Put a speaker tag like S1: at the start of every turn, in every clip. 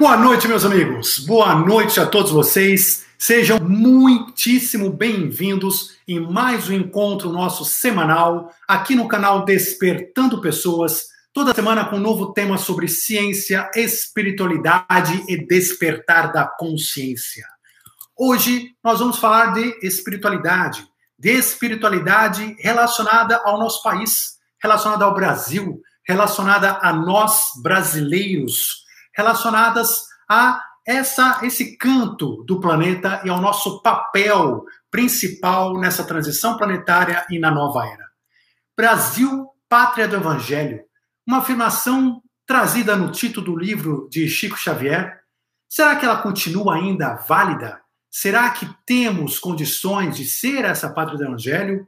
S1: Boa noite, meus amigos. Boa noite a todos vocês. Sejam muitíssimo bem-vindos em mais um encontro nosso semanal aqui no canal Despertando Pessoas. Toda semana com um novo tema sobre ciência, espiritualidade e despertar da consciência. Hoje nós vamos falar de espiritualidade, de espiritualidade relacionada ao nosso país, relacionada ao Brasil, relacionada a nós brasileiros relacionadas a essa esse canto do planeta e ao nosso papel principal nessa transição planetária e na nova era. Brasil, pátria do evangelho. Uma afirmação trazida no título do livro de Chico Xavier. Será que ela continua ainda válida? Será que temos condições de ser essa pátria do evangelho?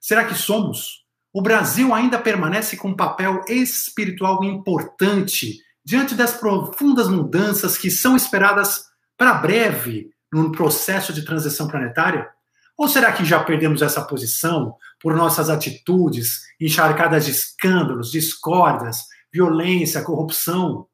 S1: Será que somos? O Brasil ainda permanece com um papel espiritual importante diante das profundas mudanças que são esperadas para breve no processo de transição planetária? Ou será que já perdemos essa posição por nossas atitudes encharcadas de escândalos, discórdias, violência, corrupção?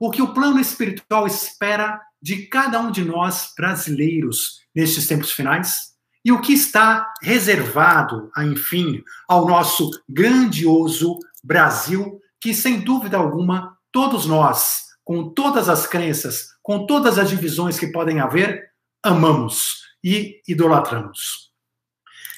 S1: O que o plano espiritual espera de cada um de nós brasileiros nestes tempos finais? E o que está reservado, enfim, ao nosso grandioso Brasil, que sem dúvida alguma todos nós, com todas as crenças, com todas as divisões que podem haver, amamos e idolatramos.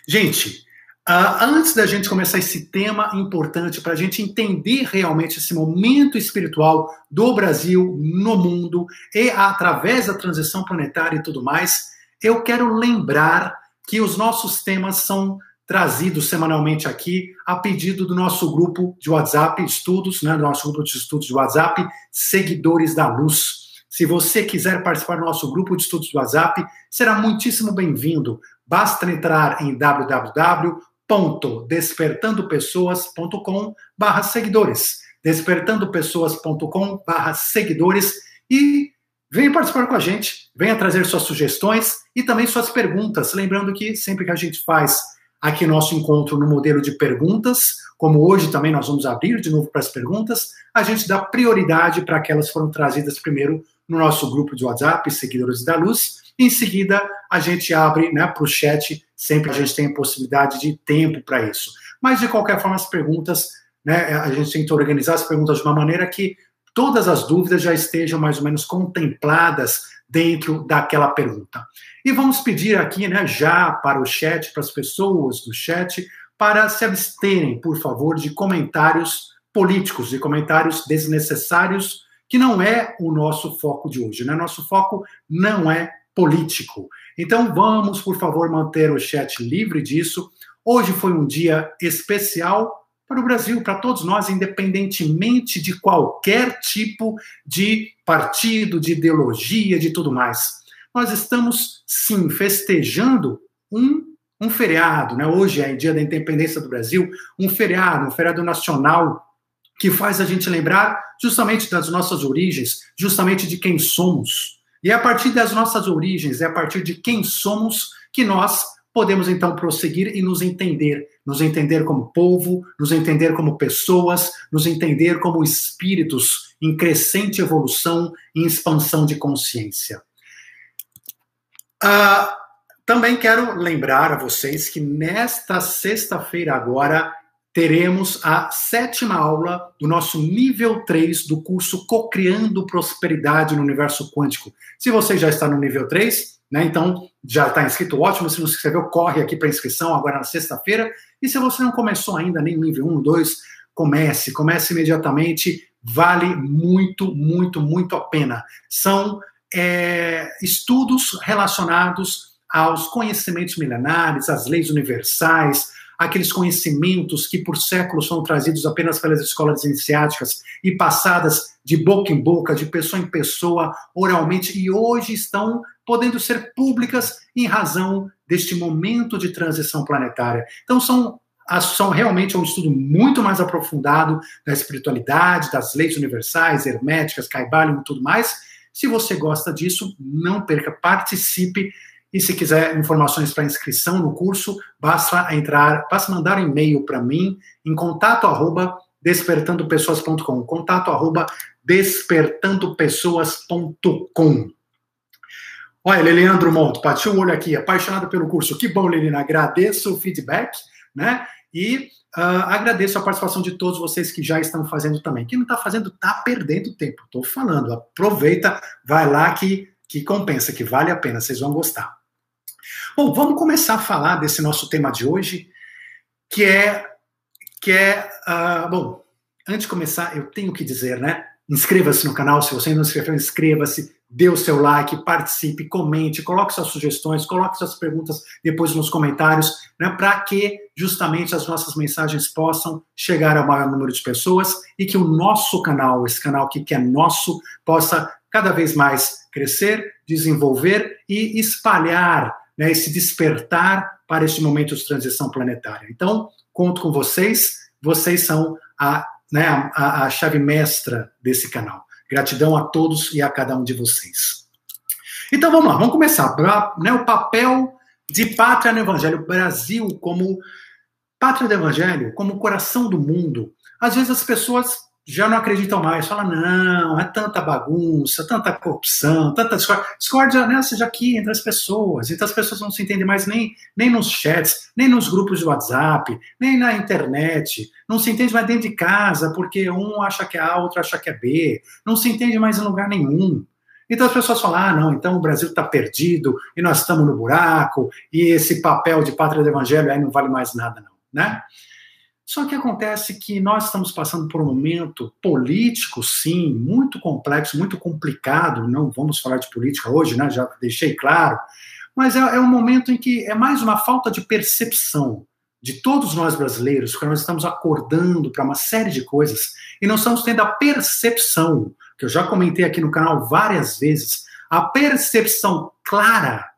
S1: Gente, uh, antes da gente começar esse tema importante para a gente entender realmente esse momento espiritual do Brasil no mundo e através da transição planetária e tudo mais, eu quero lembrar que os nossos temas são trazido semanalmente aqui a pedido do nosso grupo de WhatsApp Estudos, né, do nosso grupo de estudos de WhatsApp, Seguidores da Luz. Se você quiser participar do nosso grupo de estudos de WhatsApp, será muitíssimo bem-vindo. Basta entrar em www.despertandopessoas.com barra seguidores, despertandopessoas.com barra seguidores e venha participar com a gente, venha trazer suas sugestões e também suas perguntas. Lembrando que sempre que a gente faz aqui nosso encontro no modelo de perguntas, como hoje também nós vamos abrir de novo para as perguntas, a gente dá prioridade para aquelas que foram trazidas primeiro no nosso grupo de WhatsApp, Seguidores da Luz. Em seguida, a gente abre né, para o chat, sempre a gente tem a possibilidade de tempo para isso. Mas, de qualquer forma, as perguntas, né, a gente tenta organizar as perguntas de uma maneira que todas as dúvidas já estejam mais ou menos contempladas dentro daquela pergunta. E vamos pedir aqui, né, já para o chat, para as pessoas do chat, para se absterem, por favor, de comentários políticos, de comentários desnecessários, que não é o nosso foco de hoje, né? Nosso foco não é político. Então vamos, por favor, manter o chat livre disso. Hoje foi um dia especial para o Brasil, para todos nós, independentemente de qualquer tipo de partido, de ideologia, de tudo mais. Nós estamos, sim, festejando um, um feriado, né? Hoje é dia da independência do Brasil, um feriado, um feriado nacional que faz a gente lembrar justamente das nossas origens, justamente de quem somos. E é a partir das nossas origens, é a partir de quem somos que nós podemos então prosseguir e nos entender, nos entender como povo, nos entender como pessoas, nos entender como espíritos em crescente evolução e expansão de consciência. Uh, também quero lembrar a vocês que nesta sexta-feira agora teremos a sétima aula do nosso nível 3 do curso Cocriando Prosperidade no Universo Quântico. Se você já está no nível 3, né? Então, já está inscrito, ótimo. Se não se inscreveu, corre aqui para inscrição agora na sexta-feira. E se você não começou ainda nem nível 1, 2, comece, comece imediatamente. Vale muito, muito, muito a pena. São é, estudos relacionados aos conhecimentos milenares, às leis universais, aqueles conhecimentos que por séculos são trazidos apenas pelas escolas iniciáticas e passadas de boca em boca, de pessoa em pessoa, oralmente, e hoje estão podendo ser públicas em razão deste momento de transição planetária. Então, são são realmente um estudo muito mais aprofundado da espiritualidade, das leis universais, herméticas, Kybalion e tudo mais. Se você gosta disso, não perca, participe. E se quiser informações para inscrição no curso, basta entrar, basta mandar um e-mail para mim em contato arroba despertandopessoas.com. Contato arroba despertandopessoas.com. Olha, Liliandro Monto, partiu o olho aqui, apaixonado pelo curso. Que bom, Liliana, agradeço o feedback, né? E uh, agradeço a participação de todos vocês que já estão fazendo também. Quem não está fazendo, está perdendo tempo. Estou falando, aproveita, vai lá que, que compensa, que vale a pena, vocês vão gostar. Bom, vamos começar a falar desse nosso tema de hoje, que é, que é uh, bom, antes de começar, eu tenho que dizer, né? Inscreva-se no canal, se você ainda não se inscreveu, inscreva-se, dê o seu like, participe, comente, coloque suas sugestões, coloque suas perguntas depois nos comentários, né, para que justamente as nossas mensagens possam chegar ao maior número de pessoas e que o nosso canal, esse canal aqui que é nosso, possa cada vez mais crescer, desenvolver e espalhar né, esse despertar para este momento de transição planetária. Então, conto com vocês, vocês são a, né, a, a chave mestra desse canal. Gratidão a todos e a cada um de vocês. Então vamos lá, vamos começar. Né, o papel de pátria no Evangelho, Brasil como pátria do Evangelho, como coração do mundo. Às vezes as pessoas já não acreditam mais, falam, não, é tanta bagunça, tanta corrupção, tanta discórdia. Discórdia né, seja aqui entre as pessoas, então as pessoas não se entendem mais nem, nem nos chats, nem nos grupos de WhatsApp, nem na internet, não se entende mais dentro de casa, porque um acha que é A, outro acha que é B, não se entende mais em lugar nenhum. Então as pessoas falam, ah, não, então o Brasil está perdido, e nós estamos no buraco, e esse papel de pátria do evangelho aí não vale mais nada, não, né? Só que acontece que nós estamos passando por um momento político, sim, muito complexo, muito complicado. Não vamos falar de política hoje, né? Já deixei claro. Mas é, é um momento em que é mais uma falta de percepção de todos nós brasileiros, que nós estamos acordando para uma série de coisas e não estamos tendo a percepção, que eu já comentei aqui no canal várias vezes, a percepção clara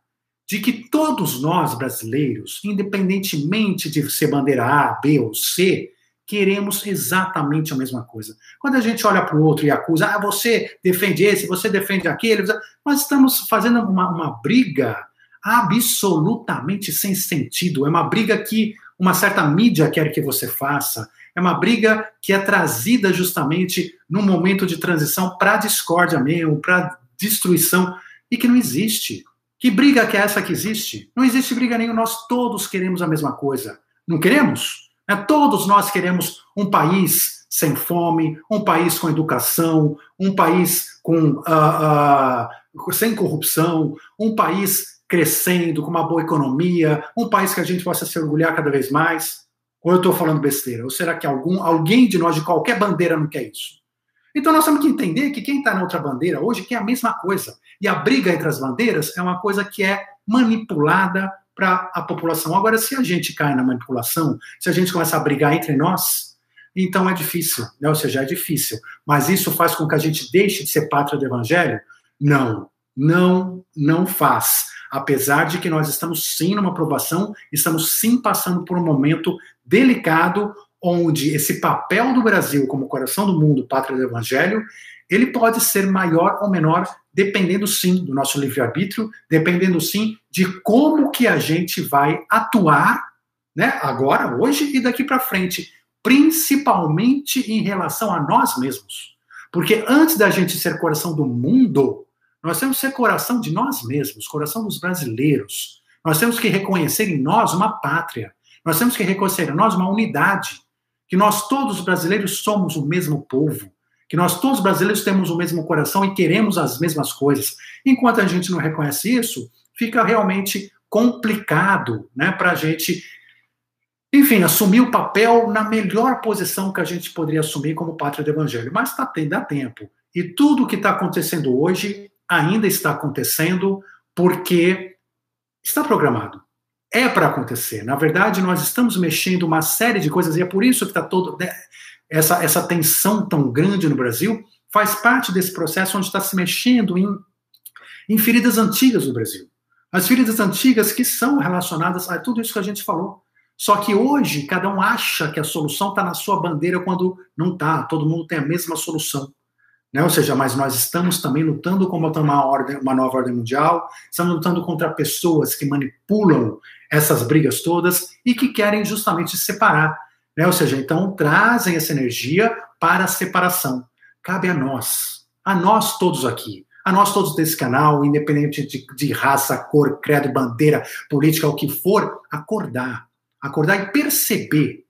S1: de que todos nós brasileiros, independentemente de ser bandeira A, B ou C, queremos exatamente a mesma coisa. Quando a gente olha para o outro e acusa, ah, você defende esse, você defende aquele, nós estamos fazendo uma, uma briga absolutamente sem sentido. É uma briga que uma certa mídia quer que você faça. É uma briga que é trazida justamente num momento de transição para discórdia mesmo, para destruição, e que não existe. Que briga que é essa que existe? Não existe briga nenhuma, nós todos queremos a mesma coisa. Não queremos? É, todos nós queremos um país sem fome, um país com educação, um país com, uh, uh, sem corrupção, um país crescendo, com uma boa economia, um país que a gente possa se orgulhar cada vez mais. Ou eu estou falando besteira? Ou será que algum, alguém de nós, de qualquer bandeira, não quer isso? Então nós temos que entender que quem está na outra bandeira hoje quer a mesma coisa. E a briga entre as bandeiras é uma coisa que é manipulada para a população. Agora, se a gente cai na manipulação, se a gente começa a brigar entre nós, então é difícil, né? ou seja, é difícil. Mas isso faz com que a gente deixe de ser pátria do evangelho? Não, não, não faz. Apesar de que nós estamos sim numa aprovação, estamos sim passando por um momento delicado onde esse papel do Brasil como coração do mundo, pátria do evangelho, ele pode ser maior ou menor, dependendo sim do nosso livre-arbítrio, dependendo sim de como que a gente vai atuar, né, agora, hoje e daqui para frente, principalmente em relação a nós mesmos. Porque antes da gente ser coração do mundo, nós temos que ser coração de nós mesmos, coração dos brasileiros. Nós temos que reconhecer em nós uma pátria. Nós temos que reconhecer em nós uma unidade que nós todos brasileiros somos o mesmo povo, que nós todos brasileiros temos o mesmo coração e queremos as mesmas coisas. Enquanto a gente não reconhece isso, fica realmente complicado, né, para a gente, enfim, assumir o papel na melhor posição que a gente poderia assumir como pátria do evangelho. Mas tá, dá tempo. E tudo o que está acontecendo hoje ainda está acontecendo porque está programado é para acontecer. Na verdade, nós estamos mexendo uma série de coisas e é por isso que está todo né, essa essa tensão tão grande no Brasil faz parte desse processo onde está se mexendo em, em feridas antigas do Brasil. As feridas antigas que são relacionadas a tudo isso que a gente falou. Só que hoje cada um acha que a solução está na sua bandeira quando não está. Todo mundo tem a mesma solução. Né? Ou seja, mas nós estamos também lutando contra uma, ordem, uma nova ordem mundial, estamos lutando contra pessoas que manipulam essas brigas todas e que querem justamente separar. Né? Ou seja, então trazem essa energia para a separação. Cabe a nós, a nós todos aqui, a nós todos desse canal, independente de, de raça, cor, credo, bandeira, política, o que for, acordar. Acordar e perceber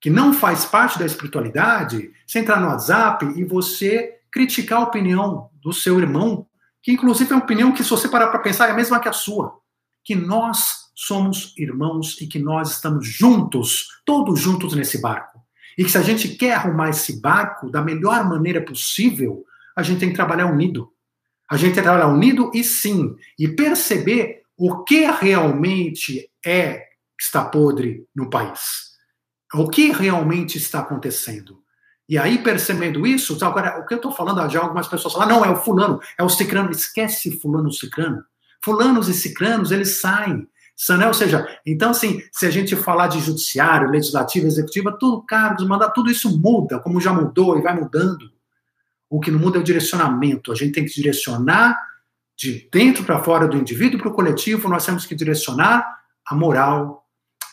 S1: que não faz parte da espiritualidade, você entrar no WhatsApp e você criticar a opinião do seu irmão, que inclusive é uma opinião que, se você parar para pensar, é a mesma que a sua. Que nós somos irmãos e que nós estamos juntos, todos juntos nesse barco. E que se a gente quer arrumar esse barco da melhor maneira possível, a gente tem que trabalhar unido. A gente tem que trabalhar unido e sim, e perceber o que realmente é que está podre no país. O que realmente está acontecendo? E aí, percebendo isso, agora, o que eu estou falando, já algumas pessoas falam, não, é o fulano, é o cicrano. Esquece fulano cicrano. Fulanos e cicranos, eles saem. Né? Ou seja, então, assim, se a gente falar de judiciário, legislativo, executiva, tudo, cargos, mandar, tudo isso muda, como já mudou e vai mudando. O que não muda é o direcionamento. A gente tem que direcionar de dentro para fora do indivíduo para o coletivo, nós temos que direcionar a moral,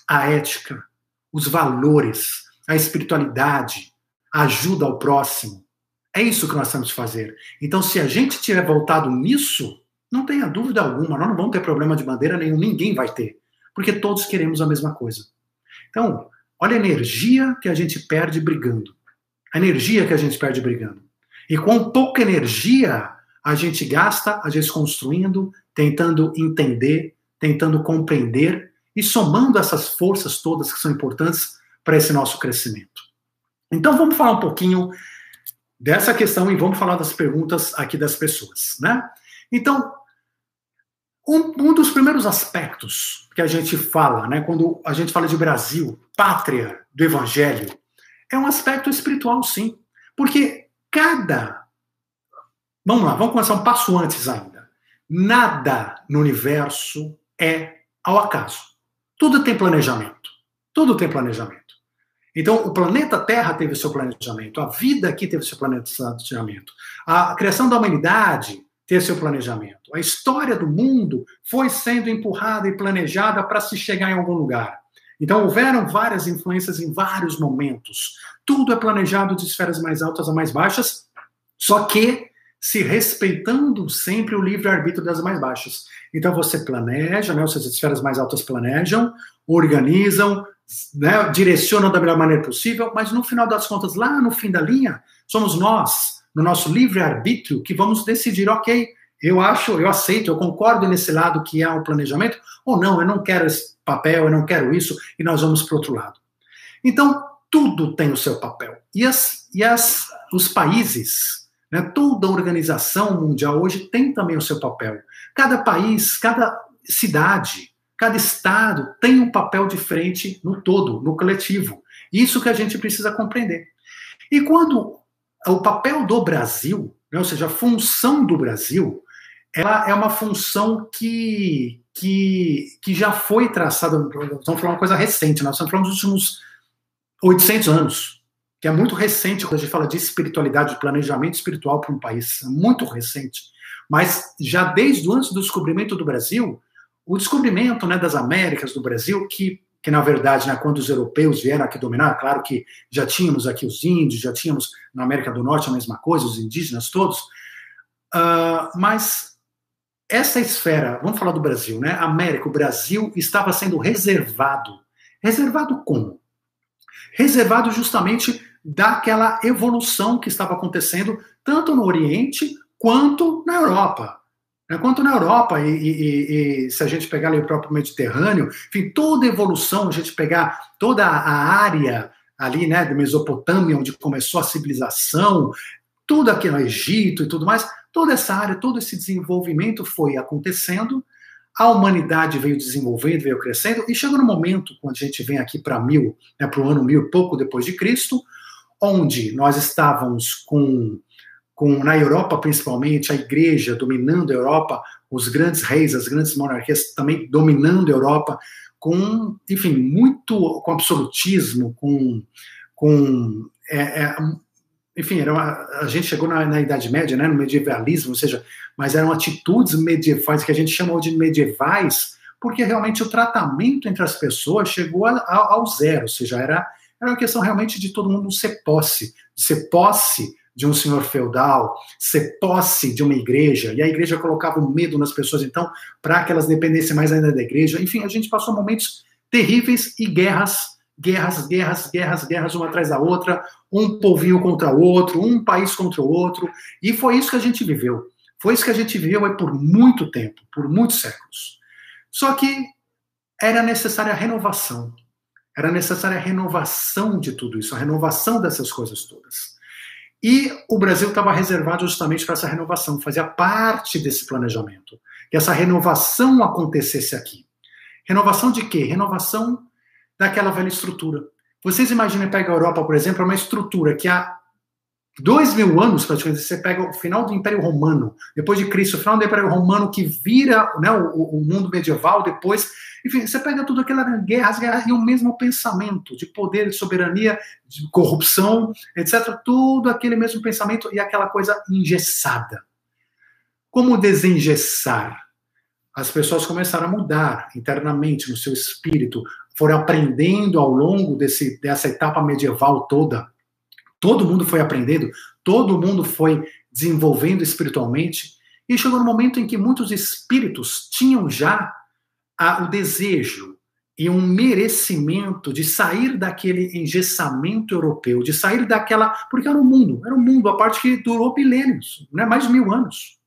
S1: a ética, os valores, a espiritualidade, ajuda ao próximo. É isso que nós temos que fazer. Então, se a gente tiver voltado nisso, não tenha dúvida alguma, nós não vamos ter problema de bandeira nenhum, ninguém vai ter, porque todos queremos a mesma coisa. Então, olha a energia que a gente perde brigando. A energia que a gente perde brigando. E com pouca energia a gente gasta, a gente construindo, tentando entender, tentando compreender e somando essas forças todas que são importantes para esse nosso crescimento. Então vamos falar um pouquinho dessa questão e vamos falar das perguntas aqui das pessoas, né? Então, um, um, dos primeiros aspectos que a gente fala, né, quando a gente fala de Brasil, pátria do Evangelho, é um aspecto espiritual, sim. Porque cada. Vamos lá, vamos começar um passo antes ainda. Nada no universo é ao acaso. Tudo tem planejamento. Tudo tem planejamento. Então, o planeta Terra teve seu planejamento, a vida aqui teve seu planejamento, a criação da humanidade teve seu planejamento, a história do mundo foi sendo empurrada e planejada para se chegar em algum lugar. Então, houveram várias influências em vários momentos. Tudo é planejado de esferas mais altas a mais baixas, só que se respeitando sempre o livre-arbítrio das mais baixas. Então você planeja, né, ou seja, as esferas mais altas planejam, organizam, né, direcionam da melhor maneira possível, mas no final das contas, lá no fim da linha, somos nós, no nosso livre-arbítrio, que vamos decidir, ok, eu acho, eu aceito, eu concordo nesse lado que é o planejamento, ou não, eu não quero esse papel, eu não quero isso, e nós vamos para o outro lado. Então, tudo tem o seu papel. E, as, e as, os países, né? Toda organização mundial hoje tem também o seu papel. Cada país, cada cidade, cada estado tem um papel diferente no todo, no coletivo. Isso que a gente precisa compreender. E quando o papel do Brasil, né, ou seja, a função do Brasil, ela é uma função que, que, que já foi traçada, estamos falando uma coisa recente, nós estamos falando dos últimos 800 anos que é muito recente quando a gente fala de espiritualidade, de planejamento espiritual para um país, é muito recente. Mas já desde antes do descobrimento do Brasil, o descobrimento né, das Américas, do Brasil, que, que na verdade, né, quando os europeus vieram aqui dominar, claro que já tínhamos aqui os índios, já tínhamos na América do Norte a mesma coisa, os indígenas todos, uh, mas essa esfera, vamos falar do Brasil, né? América, o Brasil estava sendo reservado. Reservado como? Reservado justamente daquela evolução que estava acontecendo tanto no Oriente quanto na Europa. Né? Quanto na Europa, e, e, e, se a gente pegar ali o próprio Mediterrâneo, enfim, toda evolução, a gente pegar toda a área ali, né, da Mesopotâmia, onde começou a civilização, tudo aqui no Egito e tudo mais, toda essa área, todo esse desenvolvimento foi acontecendo, a humanidade veio desenvolvendo, veio crescendo, e chegou no momento, quando a gente vem aqui para mil, né, para o ano mil, pouco depois de Cristo, onde nós estávamos com, com, na Europa principalmente, a igreja dominando a Europa, os grandes reis, as grandes monarquias também dominando a Europa, com, enfim, muito com absolutismo, com, com é, é, enfim, era uma, a gente chegou na, na, Idade Média, né, no medievalismo, ou seja, mas eram atitudes medievais que a gente chamou de medievais, porque realmente o tratamento entre as pessoas chegou a, a, ao zero, ou seja, era era uma questão realmente de todo mundo ser posse, ser posse de um senhor feudal, ser posse de uma igreja, e a igreja colocava um medo nas pessoas, então, para que elas dependessem mais ainda da igreja. Enfim, a gente passou momentos terríveis e guerras, guerras, guerras, guerras, guerras, uma atrás da outra, um povinho contra o outro, um país contra o outro, e foi isso que a gente viveu. Foi isso que a gente viveu por muito tempo, por muitos séculos. Só que era necessária a renovação. Era necessária a renovação de tudo isso, a renovação dessas coisas todas. E o Brasil estava reservado justamente para essa renovação, fazia parte desse planejamento. Que essa renovação acontecesse aqui. Renovação de quê? Renovação daquela velha estrutura. Vocês imaginem, pega a Europa, por exemplo, é uma estrutura que há dois mil anos, praticamente, você pega o final do Império Romano, depois de Cristo, o final do Império Romano que vira né, o, o mundo medieval, depois, enfim, você pega tudo aquela guerras, guerras e o mesmo pensamento de poder, de soberania, de corrupção, etc. Tudo aquele mesmo pensamento e aquela coisa engessada. Como desengessar? As pessoas começaram a mudar internamente no seu espírito, foram aprendendo ao longo desse, dessa etapa medieval toda Todo mundo foi aprendendo, todo mundo foi desenvolvendo espiritualmente, e chegou no momento em que muitos espíritos tinham já a, o desejo e um merecimento de sair daquele engessamento europeu, de sair daquela. Porque era um mundo, era um mundo, a parte que durou milênios, né, mais de mil anos.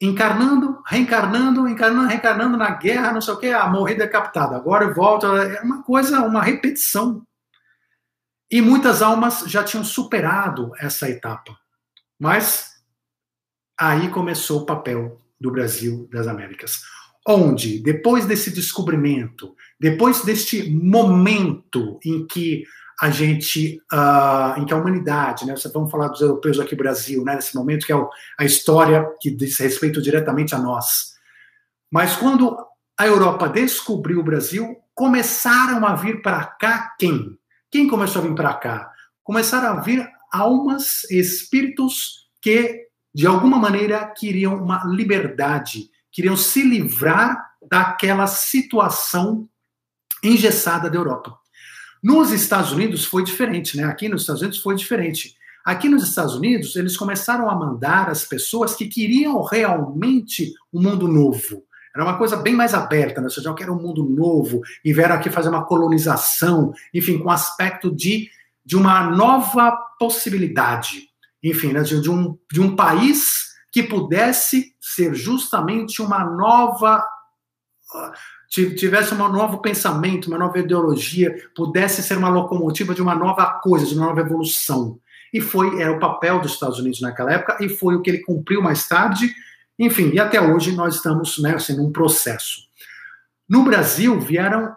S1: Encarnando, reencarnando, encarnando, reencarnando na guerra, não sei o quê, a morrer decapitado. Agora volta. É uma coisa, uma repetição e muitas almas já tinham superado essa etapa. Mas aí começou o papel do Brasil das Américas, onde, depois desse descobrimento, depois deste momento em que a gente, uh, em que a humanidade, né, vamos falar dos europeus aqui no Brasil, né, nesse momento que é o, a história que diz respeito diretamente a nós. Mas quando a Europa descobriu o Brasil, começaram a vir para cá quem? Quem começou a vir para cá? Começaram a vir almas, espíritos que, de alguma maneira, queriam uma liberdade, queriam se livrar daquela situação engessada da Europa. Nos Estados Unidos foi diferente, né? Aqui nos Estados Unidos foi diferente. Aqui nos Estados Unidos, eles começaram a mandar as pessoas que queriam realmente um mundo novo. Era uma coisa bem mais aberta, né? Ou seja, eu quero um mundo novo e vieram aqui fazer uma colonização, enfim, com aspecto de, de uma nova possibilidade, enfim, né? de, de, um, de um país que pudesse ser justamente uma nova tivesse um novo pensamento, uma nova ideologia, pudesse ser uma locomotiva de uma nova coisa, de uma nova evolução. E foi era o papel dos Estados Unidos naquela época e foi o que ele cumpriu mais tarde enfim, e até hoje nós estamos né, assim, num processo. No Brasil vieram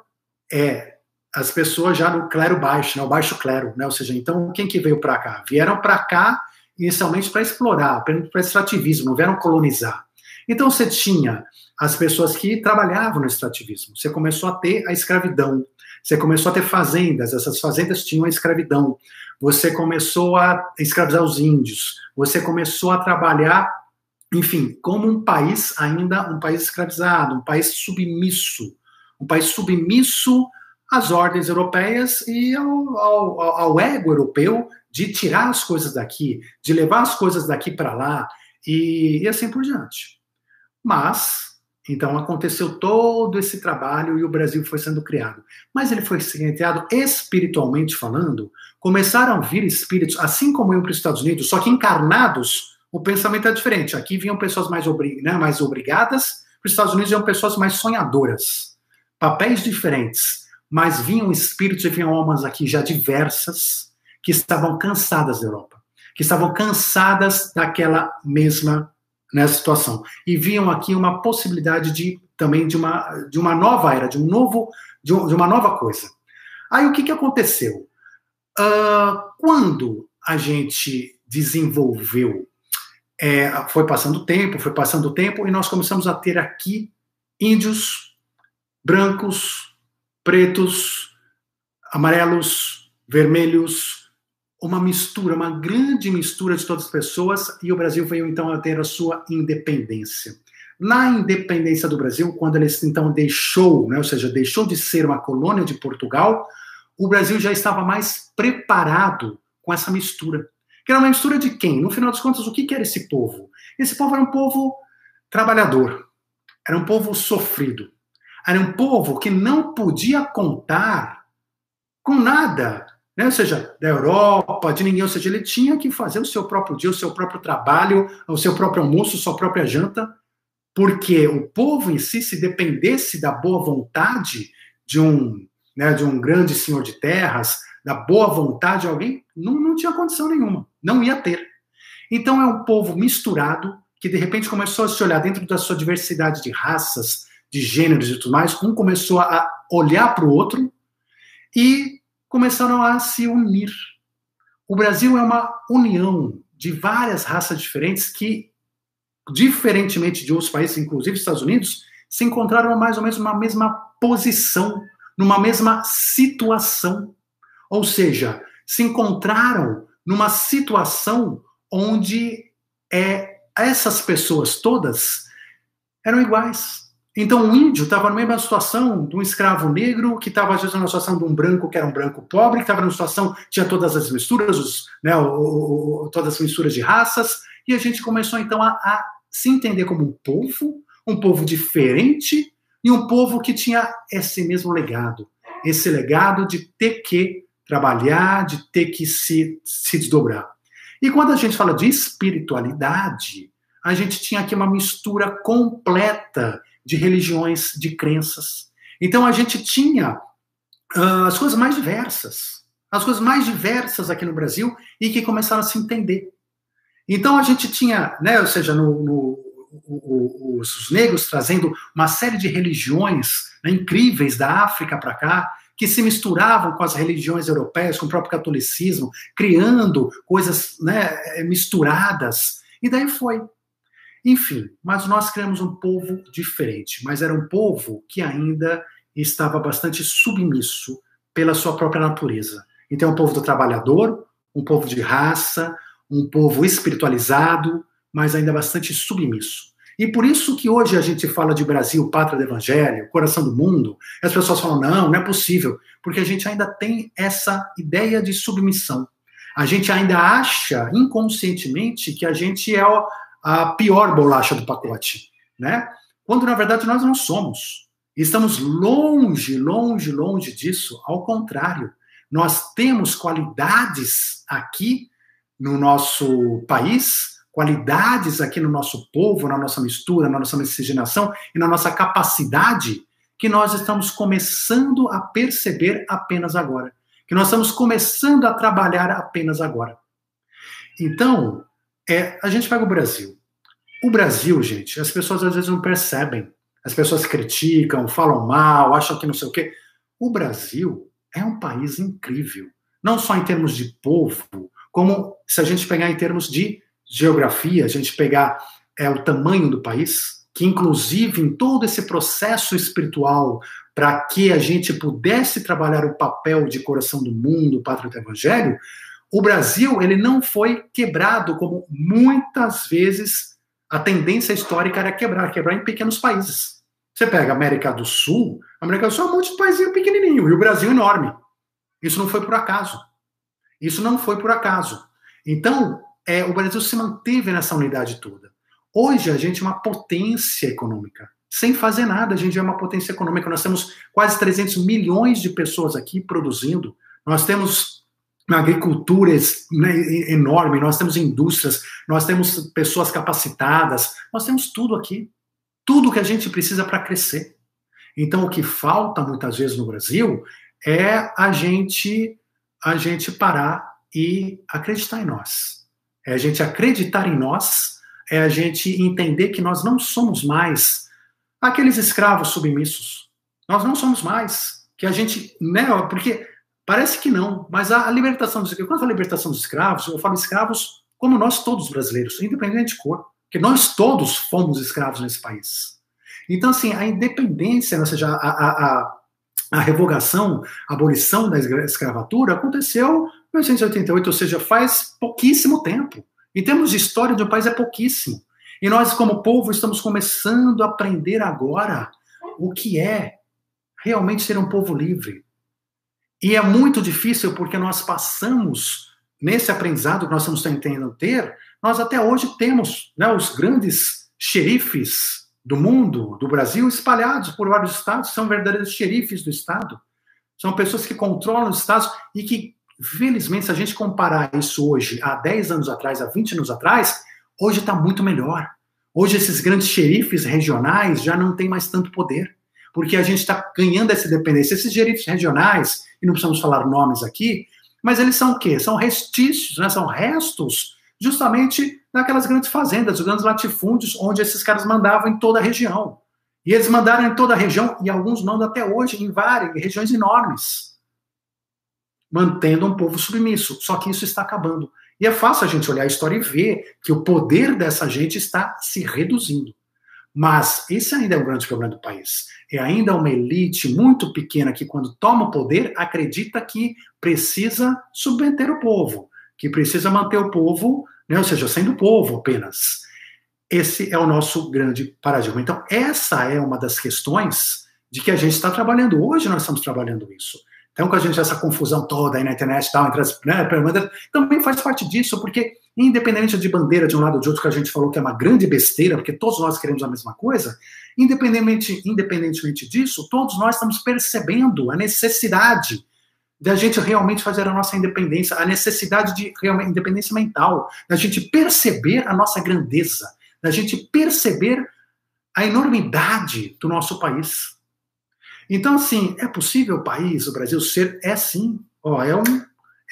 S1: é, as pessoas já no clero baixo, né, o baixo clero, né, ou seja, então quem que veio para cá? Vieram para cá inicialmente para explorar, para extrativismo, não vieram colonizar. Então você tinha as pessoas que trabalhavam no extrativismo, você começou a ter a escravidão, você começou a ter fazendas, essas fazendas tinham a escravidão, você começou a escravizar os índios, você começou a trabalhar enfim, como um país ainda um país escravizado, um país submisso, um país submisso às ordens europeias e ao, ao, ao ego europeu de tirar as coisas daqui, de levar as coisas daqui para lá e, e assim por diante. Mas então aconteceu todo esse trabalho e o Brasil foi sendo criado. Mas ele foi sendo criado espiritualmente falando. Começaram a vir espíritos, assim como iam para os Estados Unidos, só que encarnados o pensamento é diferente. Aqui vinham pessoas mais, obri né, mais obrigadas, para os Estados Unidos vinham pessoas mais sonhadoras. Papéis diferentes, mas vinham espíritos e vinham almas aqui já diversas, que estavam cansadas da Europa, que estavam cansadas daquela mesma né, situação. E viam aqui uma possibilidade de também de uma, de uma nova era, de um novo, de, um, de uma nova coisa. Aí o que, que aconteceu? Uh, quando a gente desenvolveu é, foi passando o tempo, foi passando o tempo, e nós começamos a ter aqui índios, brancos, pretos, amarelos, vermelhos, uma mistura, uma grande mistura de todas as pessoas, e o Brasil veio então a ter a sua independência. Na independência do Brasil, quando ele então deixou, né, ou seja, deixou de ser uma colônia de Portugal, o Brasil já estava mais preparado com essa mistura. Que era uma mistura de quem? No final das contas, o que era esse povo? Esse povo era um povo trabalhador, era um povo sofrido, era um povo que não podia contar com nada, né? ou seja, da Europa, de ninguém, ou seja, ele tinha que fazer o seu próprio dia, o seu próprio trabalho, o seu próprio almoço, sua própria janta, porque o povo em si, se dependesse da boa vontade de um, né, de um grande senhor de terras, da boa vontade de alguém, não, não tinha condição nenhuma, não ia ter. Então é um povo misturado que de repente começou a se olhar dentro da sua diversidade de raças, de gêneros e tudo mais, um começou a olhar para o outro e começaram a se unir. O Brasil é uma união de várias raças diferentes que, diferentemente de outros países, inclusive Estados Unidos, se encontraram mais ou menos numa mesma posição, numa mesma situação. Ou seja, se encontraram numa situação onde é, essas pessoas todas eram iguais. Então o índio estava na mesma situação de um escravo negro, que estava às vezes na situação de um branco que era um branco pobre, que estava numa situação, tinha todas as misturas, os, né, o, o, todas as misturas de raças, e a gente começou então a, a se entender como um povo, um povo diferente, e um povo que tinha esse mesmo legado, esse legado de ter que trabalhar, de ter que se, se desdobrar. E quando a gente fala de espiritualidade, a gente tinha aqui uma mistura completa de religiões, de crenças. Então a gente tinha uh, as coisas mais diversas, as coisas mais diversas aqui no Brasil e que começaram a se entender. Então a gente tinha, né, ou seja, no, no os negros trazendo uma série de religiões né, incríveis da África para cá, que se misturavam com as religiões europeias, com o próprio catolicismo, criando coisas né, misturadas. E daí foi. Enfim, mas nós criamos um povo diferente, mas era um povo que ainda estava bastante submisso pela sua própria natureza. Então, um povo do trabalhador, um povo de raça, um povo espiritualizado, mas ainda bastante submisso. E por isso que hoje a gente fala de Brasil, pátria do evangelho, coração do mundo, as pessoas falam, não, não é possível, porque a gente ainda tem essa ideia de submissão. A gente ainda acha inconscientemente que a gente é a pior bolacha do pacote, né? Quando na verdade nós não somos. Estamos longe, longe, longe disso. Ao contrário, nós temos qualidades aqui no nosso país qualidades aqui no nosso povo, na nossa mistura, na nossa miscigenação e na nossa capacidade que nós estamos começando a perceber apenas agora. Que nós estamos começando a trabalhar apenas agora. Então, é, a gente pega o Brasil. O Brasil, gente, as pessoas às vezes não percebem. As pessoas criticam, falam mal, acham que não sei o quê. O Brasil é um país incrível. Não só em termos de povo, como se a gente pegar em termos de geografia, a gente pegar é, o tamanho do país, que inclusive em todo esse processo espiritual, para que a gente pudesse trabalhar o papel de coração do mundo, pátria do evangelho, o Brasil ele não foi quebrado como muitas vezes a tendência histórica era quebrar, quebrar em pequenos países. Você pega a América do Sul, a América do Sul é um monte de países pequenininho e o Brasil enorme. Isso não foi por acaso. Isso não foi por acaso. Então, é, o Brasil se manteve nessa unidade toda. Hoje a gente é uma potência econômica. Sem fazer nada, a gente é uma potência econômica. Nós temos quase 300 milhões de pessoas aqui produzindo. Nós temos uma agricultura né, enorme, nós temos indústrias, nós temos pessoas capacitadas, nós temos tudo aqui. Tudo que a gente precisa para crescer. Então, o que falta muitas vezes no Brasil é a gente a gente parar e acreditar em nós é a gente acreditar em nós, é a gente entender que nós não somos mais aqueles escravos submissos. Nós não somos mais. Que a gente, né, porque parece que não, mas a, libertação dos escravos, quando eu falo libertação dos escravos, eu falo escravos como nós todos brasileiros, independente de cor, porque nós todos fomos escravos nesse país. Então, assim, a independência, ou seja, a, a, a, revogação, a abolição da escravatura aconteceu 1888, ou seja, faz pouquíssimo tempo. Em termos de história do país, é pouquíssimo. E nós, como povo, estamos começando a aprender agora o que é realmente ser um povo livre. E é muito difícil porque nós passamos, nesse aprendizado que nós estamos tentando ter, nós até hoje temos né, os grandes xerifes do mundo, do Brasil, espalhados por vários estados, são verdadeiros xerifes do estado. São pessoas que controlam os estados e que, felizmente, se a gente comparar isso hoje, há 10 anos atrás, há 20 anos atrás, hoje está muito melhor. Hoje, esses grandes xerifes regionais já não têm mais tanto poder, porque a gente está ganhando essa independência. Esses xerifes regionais, e não precisamos falar nomes aqui, mas eles são o quê? São restícios, né? são restos justamente naquelas grandes fazendas, os grandes latifúndios, onde esses caras mandavam em toda a região. E eles mandaram em toda a região, e alguns mandam até hoje, em várias em regiões enormes, mantendo um povo submisso. Só que isso está acabando. E é fácil a gente olhar a história e ver que o poder dessa gente está se reduzindo. Mas esse ainda é um grande problema do país. É ainda uma elite muito pequena que, quando toma o poder, acredita que precisa submeter o povo, que precisa manter o povo né? ou seja, sendo povo apenas. Esse é o nosso grande paradigma. Então, essa é uma das questões de que a gente está trabalhando. Hoje nós estamos trabalhando isso. Então, com a gente essa confusão toda aí na internet tal, entre as, né, também faz parte disso, porque independente de bandeira de um lado ou de outro, que a gente falou que é uma grande besteira, porque todos nós queremos a mesma coisa, independentemente, independentemente disso, todos nós estamos percebendo a necessidade da gente realmente fazer a nossa independência, a necessidade de realmente independência mental, da gente perceber a nossa grandeza, da gente perceber a enormidade do nosso país. Então, assim, é possível o país, o Brasil, ser? É sim. Ó, é, um,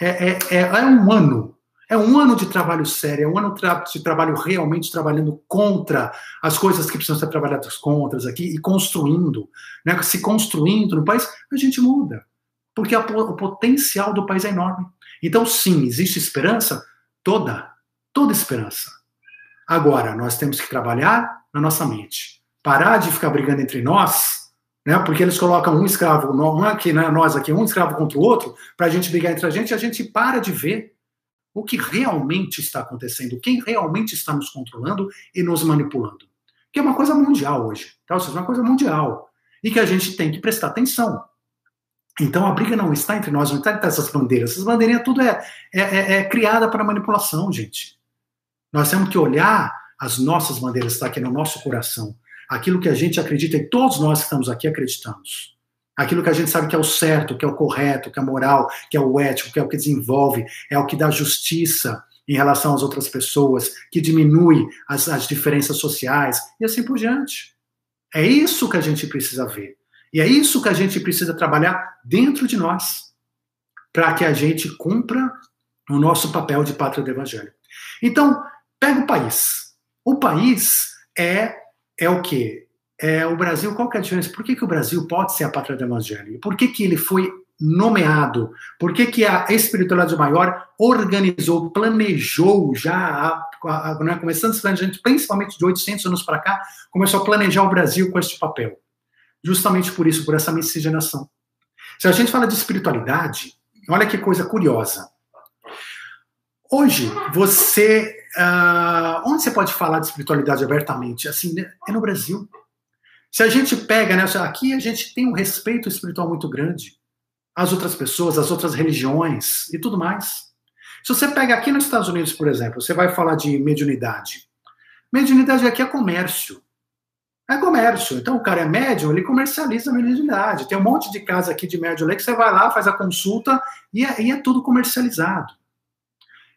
S1: é, é, é, é um ano. É um ano de trabalho sério, é um ano de trabalho realmente trabalhando contra as coisas que precisam ser trabalhadas contra aqui e construindo. Né? Se construindo no país, a gente muda porque a, o potencial do país é enorme. Então, sim, existe esperança? Toda, toda esperança. Agora, nós temos que trabalhar na nossa mente. Parar de ficar brigando entre nós, né? Porque eles colocam um escravo, não aqui, né, nós aqui, um escravo contra o outro, para a gente brigar entre a gente, a gente para de ver o que realmente está acontecendo, quem realmente está nos controlando e nos manipulando. Que é uma coisa mundial hoje, tá? Ou seja, uma coisa mundial. E que a gente tem que prestar atenção. Então a briga não está entre nós, não está entre essas bandeiras. Essas bandeirinhas tudo é, é, é, é criada para manipulação, gente. Nós temos que olhar as nossas bandeiras, está aqui no nosso coração. Aquilo que a gente acredita e todos nós que estamos aqui acreditamos. Aquilo que a gente sabe que é o certo, que é o correto, que é moral, que é o ético, que é o que desenvolve, é o que dá justiça em relação às outras pessoas, que diminui as, as diferenças sociais e assim por diante. É isso que a gente precisa ver. E é isso que a gente precisa trabalhar dentro de nós, para que a gente cumpra o nosso papel de pátria do evangelho. Então, pega o país. O país é é o quê? É o Brasil, qual que é a diferença? Por que, que o Brasil pode ser a pátria do evangelho? Por que, que ele foi nomeado? Por que, que a espiritualidade maior organizou, planejou já, a, a, né, começando esse planejamento, principalmente de 800 anos para cá, começou a planejar o Brasil com este papel? justamente por isso, por essa miscigenação. Se a gente fala de espiritualidade, olha que coisa curiosa. Hoje, você. Uh, onde você pode falar de espiritualidade abertamente? Assim, né? é no Brasil. Se a gente pega, né? Aqui a gente tem um respeito espiritual muito grande. As outras pessoas, as outras religiões e tudo mais. Se você pega aqui nos Estados Unidos, por exemplo, você vai falar de mediunidade. Mediunidade aqui é comércio. É comércio. Então, o cara é médium, ele comercializa a mediunidade. Tem um monte de casa aqui de médium que você vai lá, faz a consulta e é, e é tudo comercializado.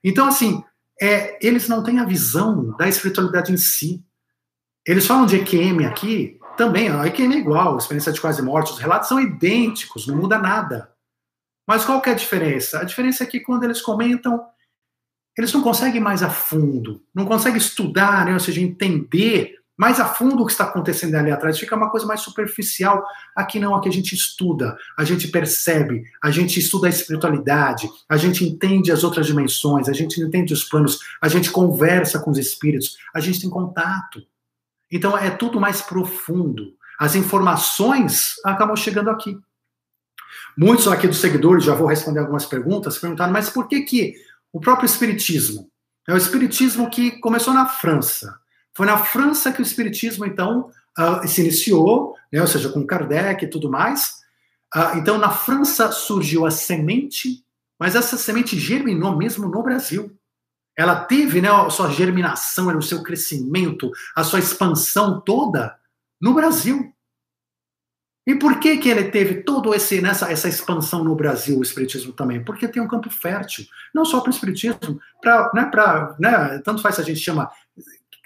S1: Então, assim, é, eles não têm a visão da espiritualidade em si. Eles falam de EQM aqui, também, a EQM é igual, a experiência de quase morte, os relatos são idênticos, não muda nada. Mas qual que é a diferença? A diferença é que quando eles comentam, eles não conseguem mais a fundo, não conseguem estudar, né, ou seja, entender mais a fundo o que está acontecendo ali atrás, fica uma coisa mais superficial. Aqui não, aqui a gente estuda, a gente percebe, a gente estuda a espiritualidade, a gente entende as outras dimensões, a gente entende os planos, a gente conversa com os espíritos, a gente tem contato. Então é tudo mais profundo. As informações acabam chegando aqui. Muitos aqui dos seguidores, já vou responder algumas perguntas, perguntaram, mas por que que o próprio espiritismo? É o espiritismo que começou na França, foi na França que o Espiritismo, então, uh, se iniciou, né, ou seja, com Kardec e tudo mais. Ah, então, na França surgiu a semente, mas essa semente germinou mesmo no Brasil. Ela teve né, a sua germinação, o seu crescimento, a sua expansão toda no Brasil. E por que, que ele teve todo esse nessa essa expansão no Brasil, o espiritismo também? Porque tem um campo fértil, não só para o espiritismo, para né, para né, tanto faz se a gente chama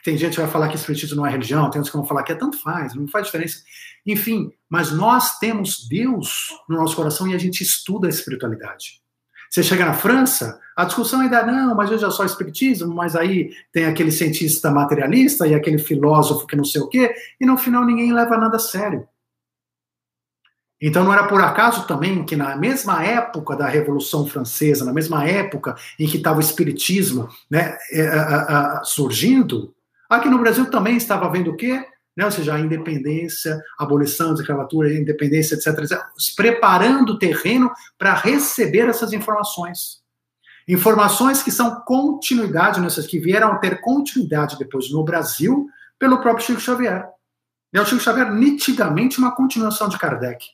S1: tem gente que vai falar que espiritismo não é religião, tem outros que vão falar que é tanto faz, não faz diferença. Enfim, mas nós temos Deus no nosso coração e a gente estuda a espiritualidade. Você chega na França, a discussão ainda não, mas veja só espiritismo, mas aí tem aquele cientista materialista e aquele filósofo que não sei o quê, e no final ninguém leva nada a sério. Então não era por acaso também que na mesma época da Revolução Francesa, na mesma época em que estava o espiritismo né, é, surgindo, aqui no Brasil também estava havendo o quê? Né, ou seja, a independência, a abolição escravatura, independência, etc, etc, preparando o terreno para receber essas informações. Informações que são continuidade, nessas que vieram a ter continuidade depois no Brasil pelo próprio Chico Xavier. E o Chico Xavier nitidamente uma continuação de Kardec.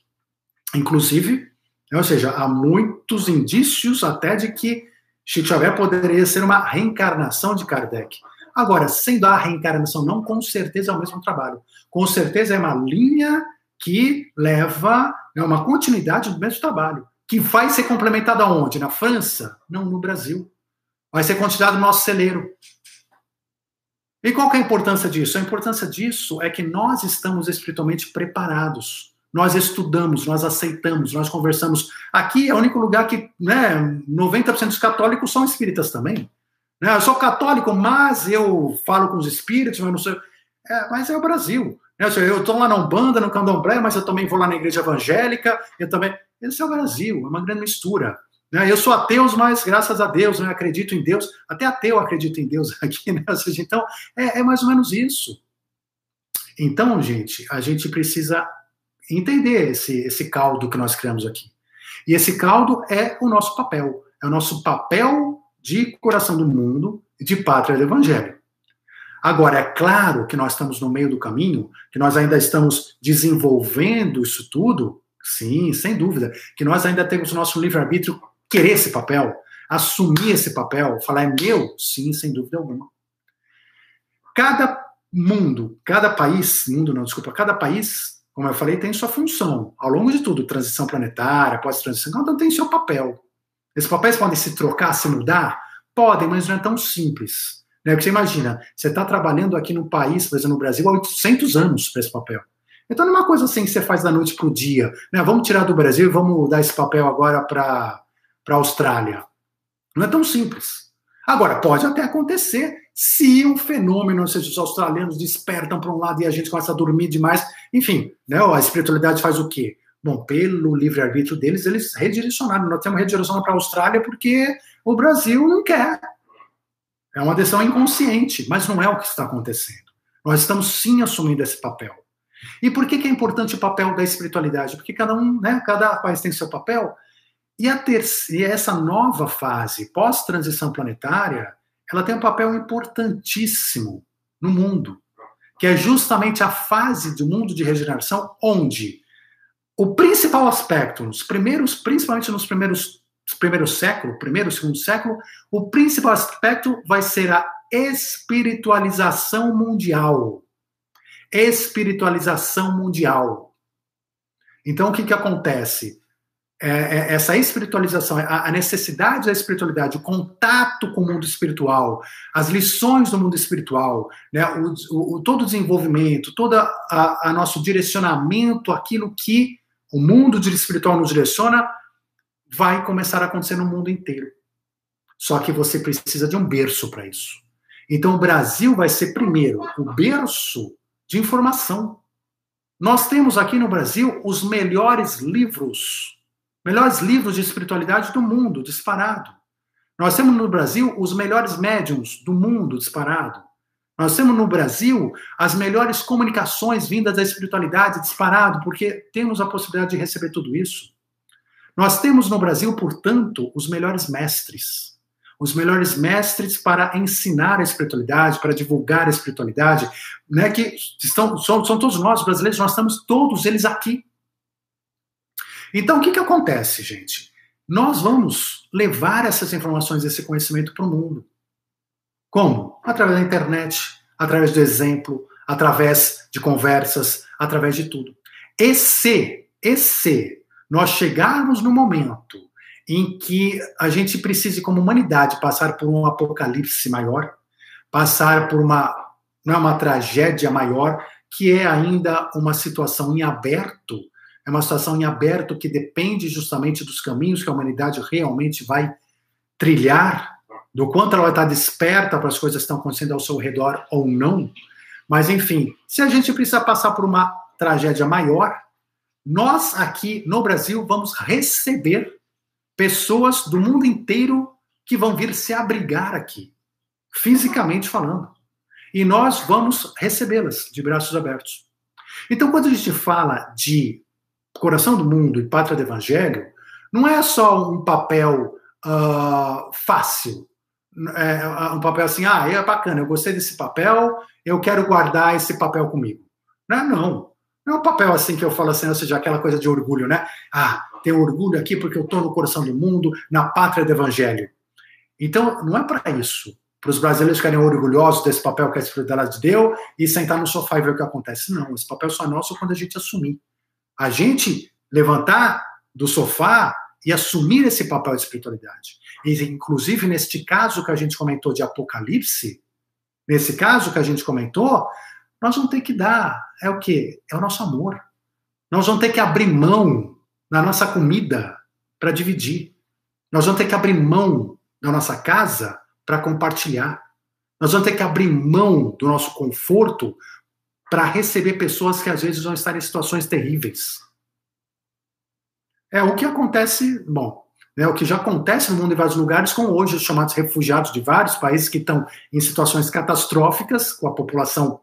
S1: Inclusive, ou seja, há muitos indícios até de que Chico Xavier poderia ser uma reencarnação de Kardec. Agora, sendo a reencarnação, não com certeza é o mesmo trabalho. Com certeza é uma linha que leva é uma continuidade do mesmo trabalho. Que vai ser complementada onde? Na França? Não, no Brasil. Vai ser continuado no nosso celeiro. E qual é a importância disso? A importância disso é que nós estamos espiritualmente preparados nós estudamos, nós aceitamos, nós conversamos. Aqui é o único lugar que né, 90% dos católicos são espíritas também. Né? Eu sou católico, mas eu falo com os espíritos, mas não sei. É, mas é o Brasil. Né? Eu estou lá na Umbanda, no Candomblé, mas eu também vou lá na igreja evangélica, eu também. Esse é o Brasil, é uma grande mistura. Né? Eu sou ateu, mas graças a Deus, né, acredito em Deus. Até ateu acredita em Deus aqui, né? Seja, então, é, é mais ou menos isso. Então, gente, a gente precisa entender esse, esse caldo que nós criamos aqui. E esse caldo é o nosso papel. É o nosso papel de coração do mundo e de pátria do evangelho. Agora, é claro que nós estamos no meio do caminho, que nós ainda estamos desenvolvendo isso tudo, sim, sem dúvida, que nós ainda temos o nosso livre-arbítrio querer esse papel, assumir esse papel, falar é meu, sim, sem dúvida alguma. Cada mundo, cada país, mundo não, desculpa, cada país como eu falei, tem sua função. Ao longo de tudo, transição planetária, pós-transição, cada tem seu papel. Esses papéis podem se trocar, se mudar? Podem, mas não é tão simples. Né? Porque você imagina, você está trabalhando aqui no país, por exemplo, no Brasil, há 800 anos para esse papel. Então não é uma coisa assim que você faz da noite para o dia. Né? Vamos tirar do Brasil e vamos dar esse papel agora para a Austrália. Não é tão simples. Agora, pode até acontecer se um fenômeno, ou seja, os australianos despertam para um lado e a gente começa a dormir demais. Enfim, né, a espiritualidade faz o quê? Bom, pelo livre-arbítrio deles, eles redirecionaram. Nós temos redireção para a Austrália porque o Brasil não quer. É uma decisão inconsciente, mas não é o que está acontecendo. Nós estamos sim assumindo esse papel. E por que, que é importante o papel da espiritualidade? Porque cada um, né, cada país tem seu papel. E, a terceira, essa nova fase, pós-transição planetária, ela tem um papel importantíssimo no mundo, que é justamente a fase do mundo de regeneração onde o principal aspecto, nos primeiros, principalmente nos primeiros primeiro século, primeiro, segundo século, o principal aspecto vai ser a espiritualização mundial. Espiritualização mundial. Então, o que, que acontece? É, é, essa espiritualização, a, a, necessidade da espiritualidade, o contato com o mundo espiritual, as lições do mundo espiritual, né, o, o todo o desenvolvimento, todo a, a, nosso direcionamento, aquilo que o mundo espiritual nos direciona, vai começar a acontecer no mundo inteiro. Só que você precisa de um berço para isso. Então o Brasil vai ser primeiro o berço de informação. Nós temos aqui no Brasil os melhores livros melhores livros de espiritualidade do mundo, disparado. Nós temos no Brasil os melhores médiums do mundo, disparado. Nós temos no Brasil as melhores comunicações vindas da espiritualidade, disparado, porque temos a possibilidade de receber tudo isso. Nós temos no Brasil, portanto, os melhores mestres. Os melhores mestres para ensinar a espiritualidade, para divulgar a espiritualidade, né, que estão, são, são todos nós brasileiros, nós estamos todos eles aqui. Então, o que, que acontece, gente? Nós vamos levar essas informações, esse conhecimento para o mundo. Como? Através da internet, através do exemplo, através de conversas, através de tudo. E se, e se nós chegarmos no momento em que a gente precise, como humanidade, passar por um apocalipse maior, passar por uma, não é uma tragédia maior, que é ainda uma situação em aberto, é uma situação em aberto que depende justamente dos caminhos que a humanidade realmente vai trilhar, do quanto ela estar desperta para as coisas que estão acontecendo ao seu redor ou não. Mas, enfim, se a gente precisa passar por uma tragédia maior, nós aqui no Brasil vamos receber pessoas do mundo inteiro que vão vir se abrigar aqui, fisicamente falando. E nós vamos recebê-las de braços abertos. Então, quando a gente fala de coração do mundo e pátria do evangelho, não é só um papel uh, fácil, é um papel assim, ah, é bacana, eu gostei desse papel, eu quero guardar esse papel comigo. Não é, não. Não é um papel assim que eu falo assim, ou seja, aquela coisa de orgulho, né? Ah, tenho orgulho aqui porque eu estou no coração do mundo, na pátria do evangelho. Então, não é para isso. Para os brasileiros ficarem orgulhosos desse papel que a Espiritualidade deu e sentar no sofá e ver o que acontece. Não, esse papel só é nosso quando a gente assumir. A gente levantar do sofá e assumir esse papel de espiritualidade. Inclusive, neste caso que a gente comentou de Apocalipse, nesse caso que a gente comentou, nós vamos ter que dar, é o quê? É o nosso amor. Nós vamos ter que abrir mão da nossa comida para dividir. Nós vamos ter que abrir mão da nossa casa para compartilhar. Nós vamos ter que abrir mão do nosso conforto para receber pessoas que às vezes vão estar em situações terríveis. É o que acontece, bom, né, o que já acontece no mundo em vários lugares, com hoje os chamados refugiados de vários países que estão em situações catastróficas, com a população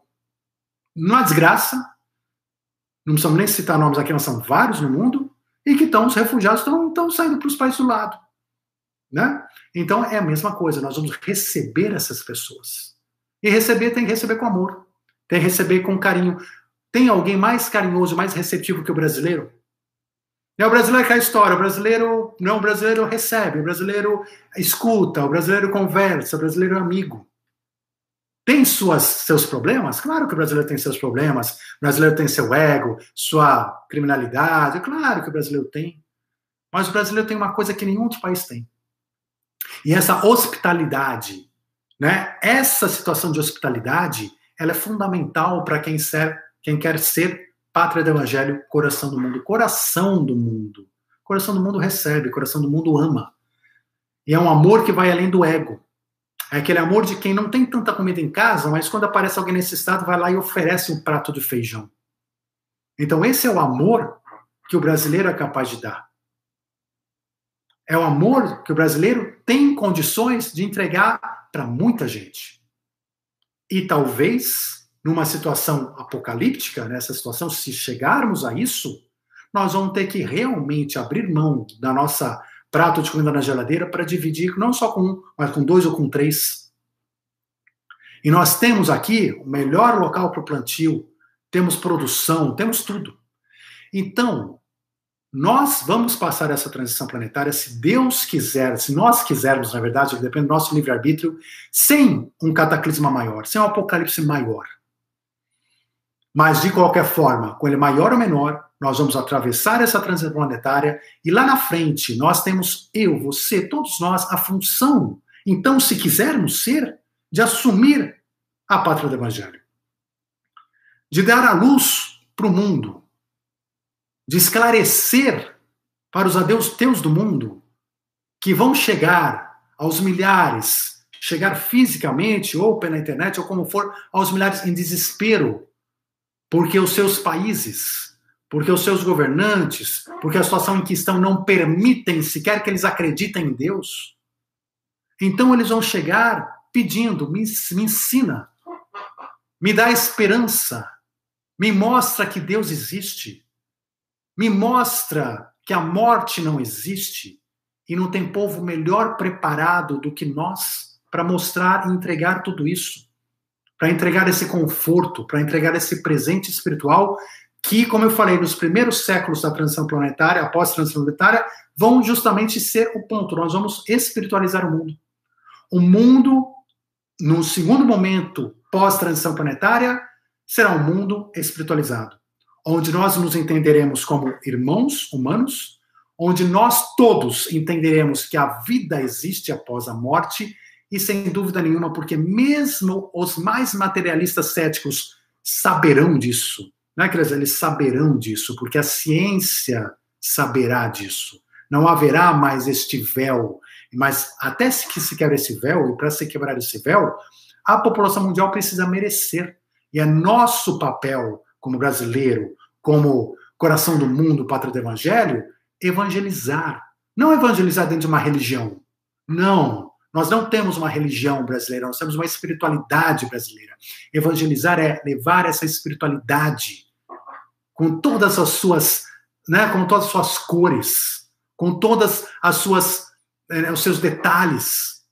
S1: numa desgraça, não precisamos nem citar nomes aqui, mas são vários no mundo, e que estão, os refugiados estão, saindo para os países do lado. Né? Então é a mesma coisa, nós vamos receber essas pessoas. E receber tem que receber com amor, tem que receber com carinho. Tem alguém mais carinhoso, mais receptivo que o brasileiro? É o brasileiro que é a história, o brasileiro não, o brasileiro recebe, o brasileiro escuta, o brasileiro conversa, o brasileiro é amigo. Tem suas, seus problemas? Claro que o brasileiro tem seus problemas. O brasileiro tem seu ego, sua criminalidade. Claro que o brasileiro tem. Mas o brasileiro tem uma coisa que nenhum outro país tem. E essa hospitalidade, né? Essa situação de hospitalidade, ela é fundamental para quem, quem quer ser pátria do evangelho, coração do mundo. Coração do mundo. Coração do mundo recebe, coração do mundo ama. E é um amor que vai além do ego. É aquele amor de quem não tem tanta comida em casa, mas quando aparece alguém nesse estado, vai lá e oferece um prato de feijão. Então, esse é o amor que o brasileiro é capaz de dar. É o amor que o brasileiro tem condições de entregar para muita gente. E talvez, numa situação apocalíptica, nessa situação, se chegarmos a isso, nós vamos ter que realmente abrir mão da nossa prato de comida na geladeira para dividir não só com um, mas com dois ou com três. E nós temos aqui o melhor local para o plantio, temos produção, temos tudo. Então, nós vamos passar essa transição planetária, se Deus quiser, se nós quisermos, na verdade, depende do nosso livre-arbítrio, sem um cataclisma maior, sem um apocalipse maior. Mas, de qualquer forma, com ele maior ou menor, nós vamos atravessar essa transição planetária e lá na frente nós temos eu, você, todos nós, a função, então, se quisermos ser, de assumir a pátria do Evangelho. De dar a luz para o mundo. De esclarecer para os adeus do mundo que vão chegar aos milhares, chegar fisicamente ou pela internet ou como for, aos milhares em desespero porque os seus países, porque os seus governantes, porque a situação em que estão não permitem sequer que eles acreditem em Deus. Então eles vão chegar pedindo: me, me ensina, me dá esperança, me mostra que Deus existe, me mostra que a morte não existe e não tem povo melhor preparado do que nós para mostrar e entregar tudo isso para entregar esse conforto, para entregar esse presente espiritual que, como eu falei, nos primeiros séculos da transição planetária, após a transição planetária, vão justamente ser o ponto. Nós vamos espiritualizar o mundo. O mundo, no segundo momento pós-transição planetária, será um mundo espiritualizado, onde nós nos entenderemos como irmãos humanos, onde nós todos entenderemos que a vida existe após a morte, e sem dúvida nenhuma, porque mesmo os mais materialistas céticos saberão disso não é que eles saberão disso, porque a ciência saberá disso. Não haverá mais este véu. Mas até que se quebra esse véu, e para se quebrar esse véu, a população mundial precisa merecer. E é nosso papel, como brasileiro, como coração do mundo, pátria do evangelho, evangelizar. Não evangelizar dentro de uma religião. Não. Nós não temos uma religião brasileira, nós temos uma espiritualidade brasileira. Evangelizar é levar essa espiritualidade com todas as suas, né, com todas as suas cores, com todas as suas eh, os seus detalhes,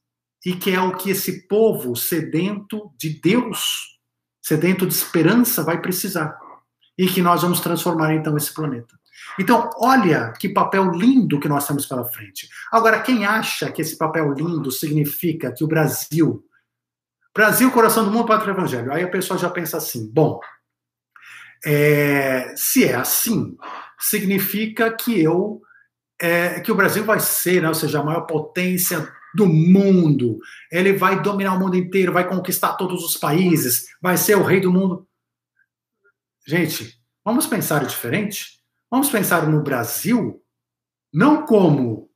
S1: e que é o que esse povo sedento de Deus, sedento de esperança vai precisar. E que nós vamos transformar então esse planeta. Então, olha que papel lindo que nós temos pela frente. Agora, quem acha que esse papel lindo significa que o Brasil, Brasil, coração do mundo, pátria evangelho, aí a pessoa já pensa assim: bom, é, se é assim, significa que eu, é, que o Brasil vai ser, né, ou seja, a maior potência do mundo. Ele vai dominar o mundo inteiro, vai conquistar todos os países, vai ser o rei do mundo. Gente, vamos pensar diferente? Vamos pensar no Brasil não como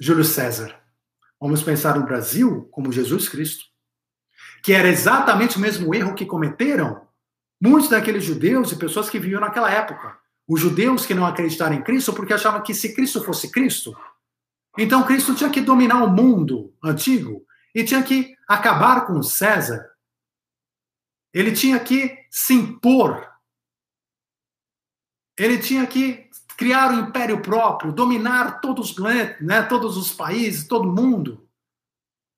S1: Júlio César. Vamos pensar no Brasil como Jesus Cristo. Que era exatamente o mesmo erro que cometeram muitos daqueles judeus e pessoas que viviam naquela época. Os judeus que não acreditaram em Cristo porque achavam que se Cristo fosse Cristo, então Cristo tinha que dominar o mundo antigo e tinha que acabar com César. Ele tinha que se impor ele tinha que criar um império próprio, dominar todos, né, todos os países, todo mundo.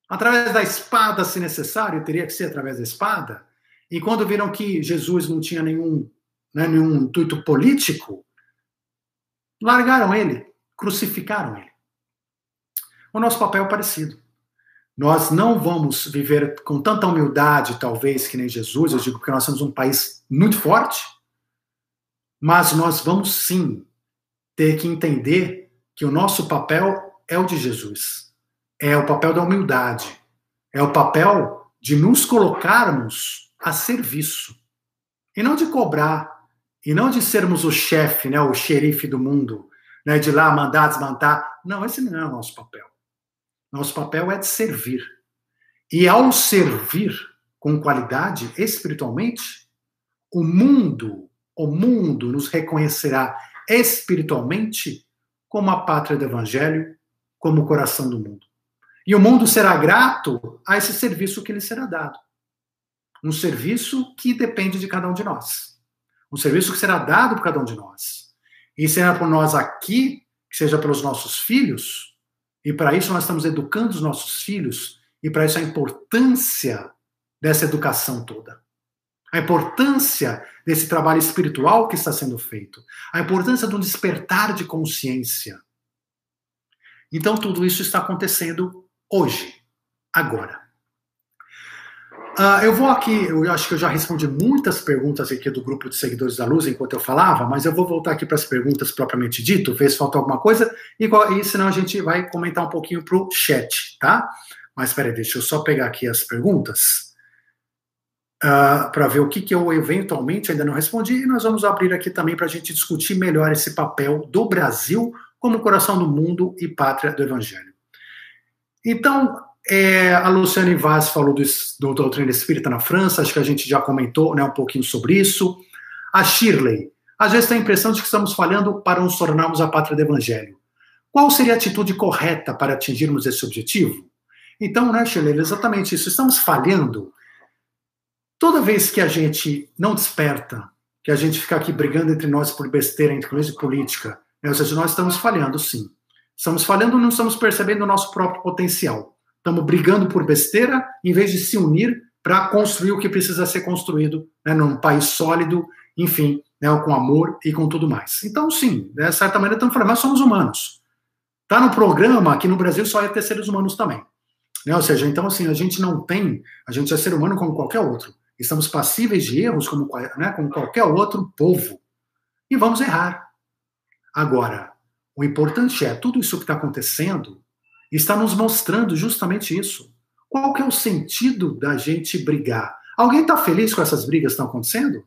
S1: Através da espada, se necessário, teria que ser através da espada. E quando viram que Jesus não tinha nenhum, né, nenhum intuito político, largaram ele, crucificaram ele. O nosso papel é parecido. Nós não vamos viver com tanta humildade, talvez, que nem Jesus. Eu digo que nós somos um país muito forte, mas nós vamos sim ter que entender que o nosso papel é o de Jesus. É o papel da humildade. É o papel de nos colocarmos a serviço. E não de cobrar. E não de sermos o chefe, né, o xerife do mundo, né, de lá mandar, desmantar. Não, esse não é o nosso papel. Nosso papel é de servir. E ao servir com qualidade espiritualmente, o mundo o mundo nos reconhecerá espiritualmente como a pátria do evangelho, como o coração do mundo. E o mundo será grato a esse serviço que lhe será dado. Um serviço que depende de cada um de nós. Um serviço que será dado por cada um de nós. E será por nós aqui, que seja pelos nossos filhos, e para isso nós estamos educando os nossos filhos, e para isso a importância dessa educação toda a importância desse trabalho espiritual que está sendo feito, a importância um despertar de consciência. Então, tudo isso está acontecendo hoje, agora. Uh, eu vou aqui, eu acho que eu já respondi muitas perguntas aqui do grupo de seguidores da Luz enquanto eu falava, mas eu vou voltar aqui para as perguntas propriamente dito, ver se faltou alguma coisa, e, e senão a gente vai comentar um pouquinho para o chat, tá? Mas espera deixa eu só pegar aqui as perguntas uh, ah, para ver o que, que eu eventualmente ainda não respondi, e nós vamos abrir aqui também para a gente discutir melhor esse papel do Brasil como coração do mundo e pátria do Evangelho. Então, é, a Luciane Vaz falou do, do doutrina espírita na França, acho que a gente já comentou né, um pouquinho sobre isso. A Shirley, às vezes tem a impressão de que estamos falhando para nos tornarmos a pátria do Evangelho. Qual seria a atitude correta para atingirmos esse objetivo? Então, né, Shirley, exatamente isso. Estamos falhando Toda vez que a gente não desperta, que a gente fica aqui brigando entre nós por besteira, entre nós e política, né? ou seja, nós estamos falhando sim. Estamos falhando, não estamos percebendo o nosso próprio potencial. Estamos brigando por besteira em vez de se unir para construir o que precisa ser construído né, num país sólido, enfim, né, com amor e com tudo mais. Então, sim, de certa maneira estamos falando, nós somos humanos. Está no programa, aqui no Brasil só é ter seres humanos também. Né? Ou seja, então assim, a gente não tem, a gente é ser humano como qualquer outro. Estamos passíveis de erros como, né, como qualquer outro povo. E vamos errar. Agora, o importante é, tudo isso que está acontecendo está nos mostrando justamente isso. Qual que é o sentido da gente brigar? Alguém está feliz com essas brigas que estão acontecendo?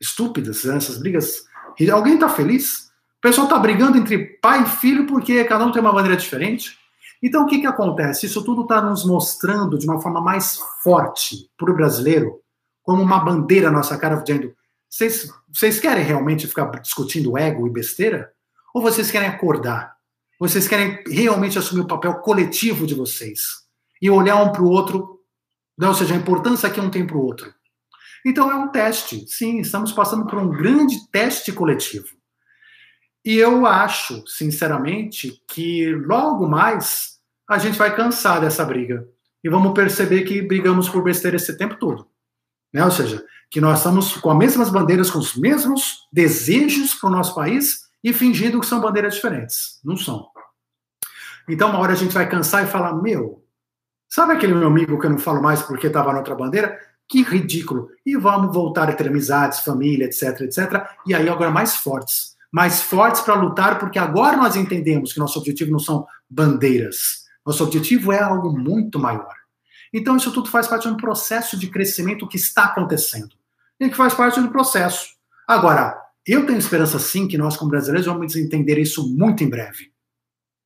S1: Estúpidas, né? essas brigas. Alguém está feliz? O pessoal está brigando entre pai e filho porque cada um tem uma maneira diferente. Então, o que, que acontece? Isso tudo está nos mostrando de uma forma mais forte para o brasileiro, como uma bandeira na nossa cara, dizendo: vocês, querem realmente ficar discutindo ego e besteira? Ou vocês querem acordar? Vocês querem realmente assumir o papel coletivo de vocês e olhar um para o outro, né? ou seja, a importância que um tem para o outro. Então é um teste. Sim, estamos passando por um grande teste coletivo. E eu acho, sinceramente, que logo mais a gente vai cansar dessa briga. E vamos perceber que brigamos por besteira esse tempo todo. Né? Ou seja, que nós estamos com as mesmas bandeiras, com os mesmos desejos para o nosso país e fingindo que são bandeiras diferentes. Não são. Então, uma hora a gente vai cansar e falar: Meu, sabe aquele meu amigo que eu não falo mais porque estava na outra bandeira? Que ridículo. E vamos voltar a ter amizades, família, etc, etc. E aí, agora mais fortes mais fortes para lutar, porque agora nós entendemos que nosso objetivo não são bandeiras. Nosso objetivo é algo muito maior. Então, isso tudo faz parte de um processo de crescimento que está acontecendo. E que faz parte do processo. Agora, eu tenho esperança sim que nós, como brasileiros, vamos entender isso muito em breve.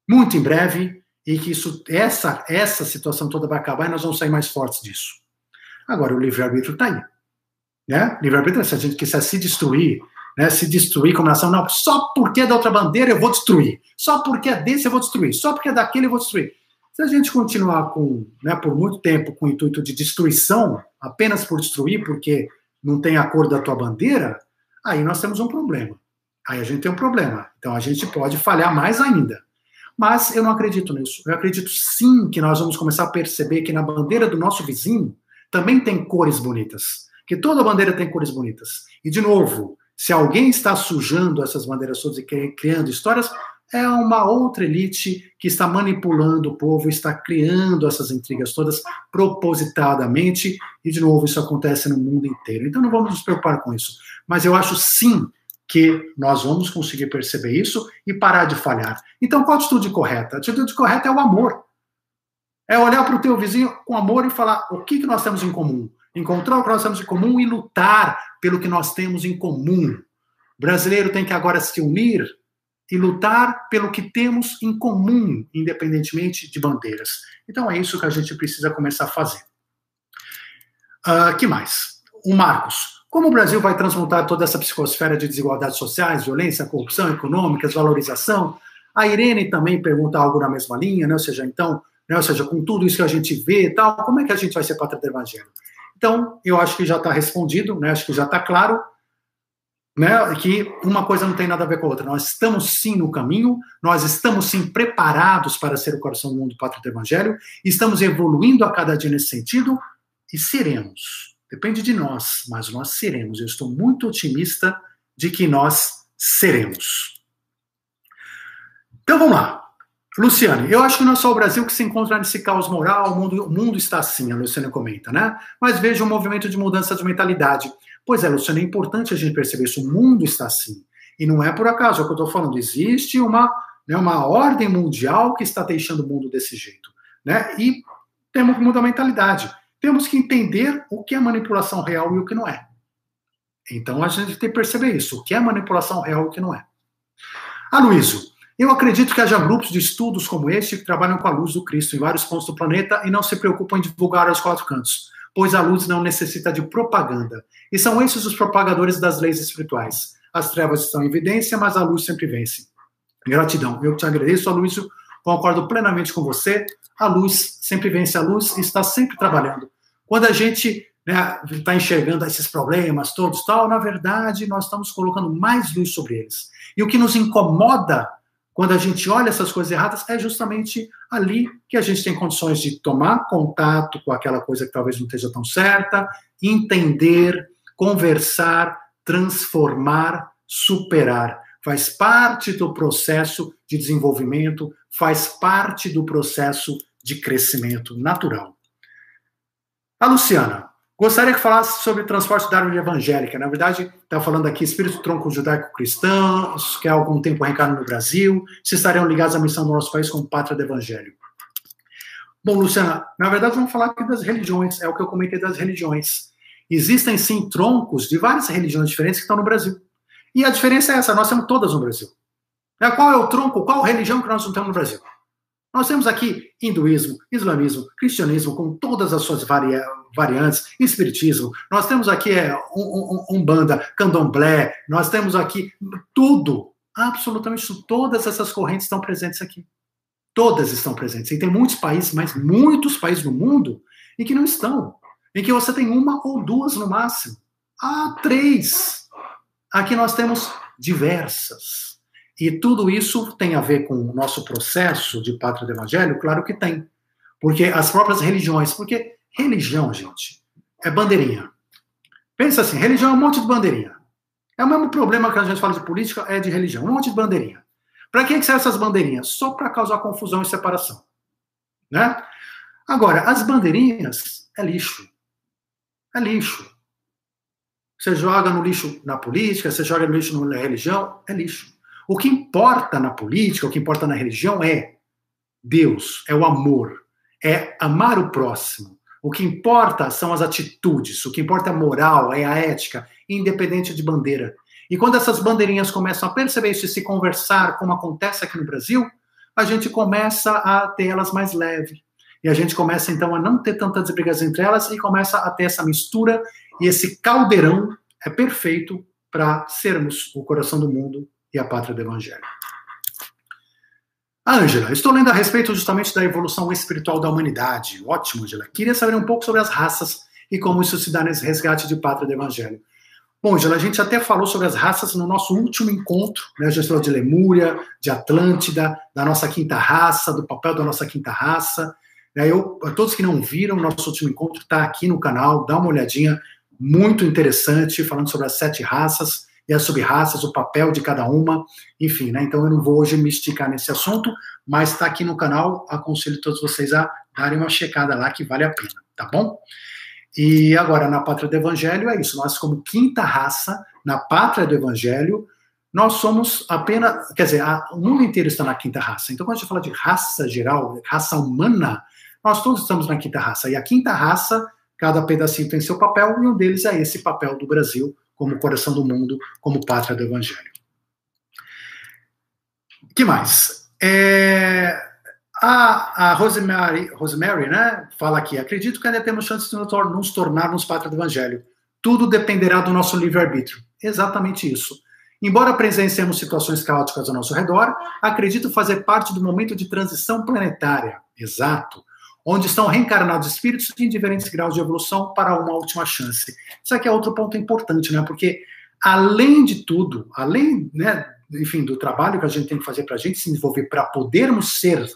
S1: Muito em breve, e que isso, essa, essa situação toda vai acabar e nós vamos sair mais fortes disso. Agora, o livre-arbítrio está aí. Né? Livre-arbítrio, se a gente quiser se destruir, né, se destruir como nação. Não, só porque é da outra bandeira eu vou destruir. Só porque é desse eu vou destruir. Só porque é daquele eu vou destruir. Se a gente continuar com, né, por muito tempo com o intuito de destruição, apenas por destruir, porque não tem a cor da tua bandeira, aí nós temos um problema. Aí a gente tem um problema. Então a gente pode falhar mais ainda. Mas eu não acredito nisso. Eu acredito sim que nós vamos começar a perceber que na bandeira do nosso vizinho também tem cores bonitas. Que toda bandeira tem cores bonitas. E, de novo, se alguém está sujando essas bandeiras todas e criando histórias, é uma outra elite que está manipulando o povo, está criando essas intrigas todas propositadamente, e de novo isso acontece no mundo inteiro. Então não vamos nos preocupar com isso. Mas eu acho sim que nós vamos conseguir perceber isso e parar de falhar. Então qual a atitude correta? A atitude correta é o amor. É olhar para o teu vizinho com amor e falar o que, que nós temos em comum encontrar o que nós temos em comum e lutar pelo que nós temos em comum. O brasileiro tem que agora se unir e lutar pelo que temos em comum, independentemente de bandeiras. Então é isso que a gente precisa começar a fazer. Uh, que mais? O Marcos. Como o Brasil vai transmutar toda essa psicosfera de desigualdades sociais, violência, corrupção econômica, desvalorização? A Irene também pergunta algo na mesma linha, né? ou seja, então, né? ou seja, com tudo isso que a gente vê e tal, como é que a gente vai ser pátria do evangelho? Então, eu acho que já está respondido, né? acho que já está claro né, que uma coisa não tem nada a ver com a outra. Nós estamos sim no caminho, nós estamos sim preparados para ser o coração do mundo pátrio do Evangelho, estamos evoluindo a cada dia nesse sentido e seremos. Depende de nós, mas nós seremos. Eu estou muito otimista de que nós seremos. Então vamos lá. Luciane, eu acho que não é só o Brasil que se encontra nesse caos moral, o mundo, o mundo está assim, a Luciane comenta, né? Mas veja um movimento de mudança de mentalidade. Pois é, Luciane, é importante a gente perceber isso, o mundo está assim. E não é por acaso, é o que eu estou falando, existe uma, né, uma ordem mundial que está deixando o mundo desse jeito. Né? E temos que mudar a mentalidade. Temos que entender o que é manipulação real e o que não é. Então a gente tem que perceber isso, o que é manipulação real e o que não é. Aloysio, eu acredito que haja grupos de estudos como este que trabalham com a luz do Cristo em vários pontos do planeta e não se preocupam em divulgar aos quatro cantos, pois a luz não necessita de propaganda. E são esses os propagadores das leis espirituais. As trevas estão em evidência, mas a luz sempre vence. Gratidão. Eu te agradeço, Aloysio. Concordo plenamente com você. A luz sempre vence a luz e está sempre trabalhando. Quando a gente está né, tá enxergando esses problemas todos, tal, na verdade, nós estamos colocando mais luz sobre eles. E o que nos incomoda quando a gente olha essas coisas erradas, é justamente ali que a gente tem condições de tomar contato com aquela coisa que talvez não esteja tão certa, entender, conversar, transformar, superar. Faz parte do processo de desenvolvimento, faz parte do processo de crescimento natural. A Luciana, gostaria que falasse sobre transporte da árvore evangélica. Na verdade, está falando aqui espírito tronco judaico-cristãos, que há algum tempo reencarnam no Brasil, se estariam ligados à missão do nosso país como pátria do evangelho. Bom, Luciana, na verdade vamos falar aqui das religiões, é o que eu comentei das religiões. Existem sim troncos de várias religiões diferentes que estão no Brasil. E a diferença é essa, nós temos todas no Brasil. É, qual é o tronco, qual religião que nós não temos no Brasil? Nós temos aqui hinduísmo, islamismo, cristianismo, com todas as suas vari variantes, espiritismo, nós temos aqui é, um, um, umbanda, candomblé, nós temos aqui tudo, absolutamente todas essas correntes estão presentes aqui. Todas estão presentes. E tem muitos países, mas muitos países no mundo, em que não estão. Em que você tem uma ou duas no máximo. Há três. Aqui nós temos diversas. E tudo isso tem a ver com o nosso processo de pátria do evangelho? Claro que tem. Porque as próprias religiões, porque religião, gente, é bandeirinha. Pensa assim, religião é um monte de bandeirinha. É o mesmo problema que a gente fala de política, é de religião, um monte de bandeirinha. Para que, que servem essas bandeirinhas? Só para causar confusão e separação. Né? Agora, as bandeirinhas é lixo. É lixo. Você joga no lixo na política, você joga no lixo na religião, é lixo. O que importa na política, o que importa na religião é Deus, é o amor, é amar o próximo. O que importa são as atitudes, o que importa é a moral, é a ética, independente de bandeira. E quando essas bandeirinhas começam a perceber isso e se conversar, como acontece aqui no Brasil, a gente começa a ter elas mais leve. E a gente começa então a não ter tantas brigas entre elas e começa a ter essa mistura e esse caldeirão é perfeito para sermos o coração do mundo e a pátria do Evangelho. Ângela, estou lendo a respeito justamente da evolução espiritual da humanidade. Ótimo, Ângela. Queria saber um pouco sobre as raças e como isso se dá nesse resgate de pátria do Evangelho. Bom, Ângela, a gente até falou sobre as raças no nosso último encontro, né? A de Lemúria, de Atlântida, da nossa quinta raça, do papel da nossa quinta raça. Eu, todos que não viram, nosso último encontro está aqui no canal, dá uma olhadinha, muito interessante, falando sobre as sete raças e as sub-raças, o papel de cada uma, enfim, né? Então eu não vou hoje me esticar nesse assunto, mas está aqui no canal, aconselho todos vocês a darem uma checada lá que vale a pena, tá bom? E agora, na Pátria do Evangelho, é isso, nós como quinta raça, na Pátria do Evangelho, nós somos apenas, quer dizer, a, o mundo inteiro está na quinta raça. Então, quando a gente fala de raça geral, raça humana, nós todos estamos na quinta raça. E a quinta raça, cada pedacinho tem seu papel, e um deles é esse papel do Brasil, como coração do mundo, como pátria do evangelho. que mais? É, a, a Rosemary, Rosemary né, fala aqui: acredito que ainda temos chance de nos tornarmos pátria do evangelho. Tudo dependerá do nosso livre-arbítrio. Exatamente isso. Embora presenciemos situações caóticas ao nosso redor, acredito fazer parte do momento de transição planetária. Exato onde estão reencarnados espíritos em diferentes graus de evolução para uma última chance. Isso aqui é outro ponto importante, né? Porque além de tudo, além, né, enfim, do trabalho que a gente tem que fazer para a gente se desenvolver para podermos ser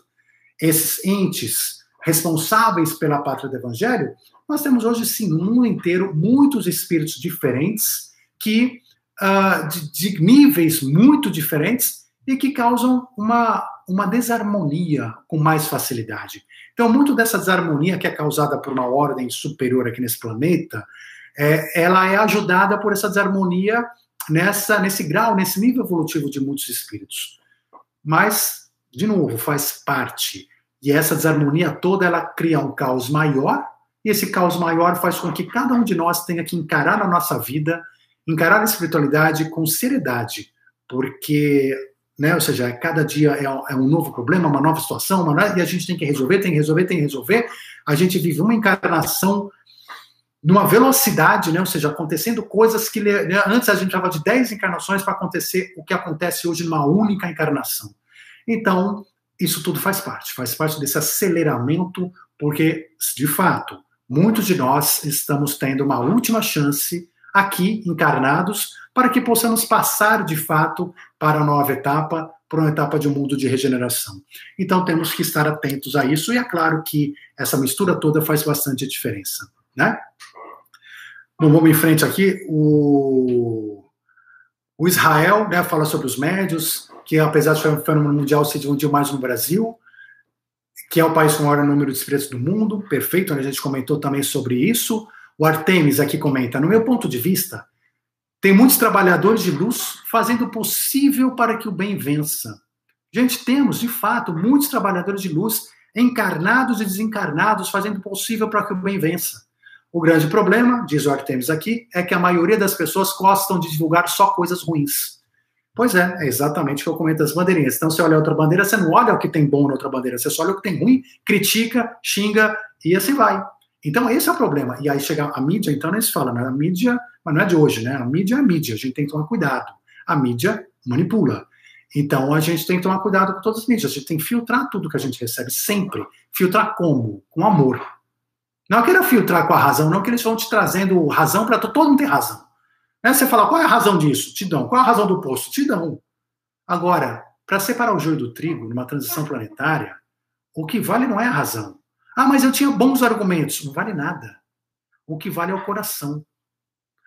S1: esses entes responsáveis pela pátria do evangelho, nós temos hoje sim no mundo inteiro muitos espíritos diferentes que uh, de, de níveis muito diferentes e que causam uma, uma desarmonia com mais facilidade. Então, muito dessa desarmonia que é causada por uma ordem superior aqui nesse planeta, é, ela é ajudada por essa desarmonia nessa, nesse grau, nesse nível evolutivo de muitos espíritos. Mas, de novo, faz parte. E essa desarmonia toda, ela cria um caos maior, e esse caos maior faz com que cada um de nós tenha que encarar a nossa vida, encarar a espiritualidade com seriedade, porque né? Ou seja, cada dia é, é, um novo problema, uma nova situação, uma, e a gente tem que resolver, tem que resolver, tem que resolver. A gente vive uma encarnação numa velocidade, né? Ou seja, acontecendo coisas que né? antes a gente falava de 10 encarnações para acontecer o que acontece hoje numa única encarnação. Então, isso tudo faz parte, faz parte desse aceleramento, porque, de fato, muitos de nós estamos tendo uma última chance aqui, encarnados, para que possamos passar de fato para a nova etapa, para uma etapa de um mundo de regeneração. Então temos que estar atentos a isso, e é claro que essa mistura toda faz bastante diferença. Né? Bom, vamos em frente aqui. O, o Israel né, fala sobre os médios, que apesar de ser um fenômeno mundial, se difundiu mais no Brasil, que é o país com o maior número de pretos do mundo. Perfeito, a gente comentou também sobre isso. O Artemis aqui comenta: no meu ponto de vista, tem muitos trabalhadores de luz fazendo o possível para que o bem vença. Gente, temos, de fato, muitos trabalhadores de luz encarnados e desencarnados fazendo o possível para que o bem vença. O grande problema, diz o Artemis aqui, é que a maioria das pessoas gostam de divulgar só coisas ruins. Pois é, é exatamente o que eu comento das bandeirinhas. Então, você olha outra bandeira, você não olha o que tem bom na outra bandeira, você só olha o que tem ruim, critica, xinga e assim vai. Então, esse é o problema. E aí chega a mídia, então, nem se fala, né? A mídia, mas não é de hoje, né? A mídia é a mídia, a gente tem que tomar cuidado. A mídia manipula. Então, a gente tem que tomar cuidado com todas as mídias. A gente tem que filtrar tudo que a gente recebe, sempre. Filtrar como? Com amor. Não queira filtrar com a razão, não que eles vão te trazendo razão para todo mundo ter razão. Né? Você fala, qual é a razão disso? Te dão. Qual é a razão do posto? Te dão. Agora, para separar o joio do trigo numa transição planetária, o que vale não é a razão. Ah, mas eu tinha bons argumentos. Não vale nada. O que vale é o coração.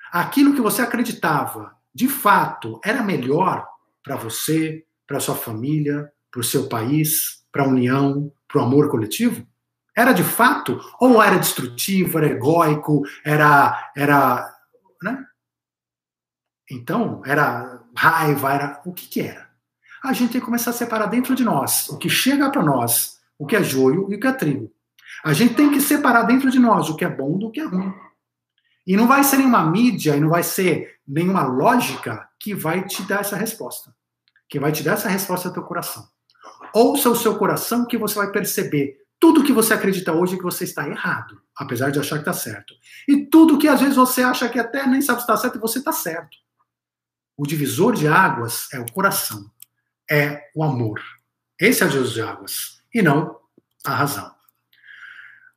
S1: Aquilo que você acreditava, de fato, era melhor para você, para sua família, para o seu país, para a união, para o amor coletivo? Era de fato? Ou era destrutivo, era egóico, era. era né? Então, era raiva, era. O que, que era? A gente tem que começar a separar dentro de nós o que chega para nós, o que é joio e o que é trigo. A gente tem que separar dentro de nós o que é bom do que é ruim. E não vai ser nenhuma mídia e não vai ser nenhuma lógica que vai te dar essa resposta. Que vai te dar essa resposta ao teu coração. Ouça o seu coração que você vai perceber tudo que você acredita hoje que você está errado, apesar de achar que está certo. E tudo que às vezes você acha que até nem sabe se está certo, você está certo. O divisor de águas é o coração, é o amor. Esse é o divisor de águas, e não a razão.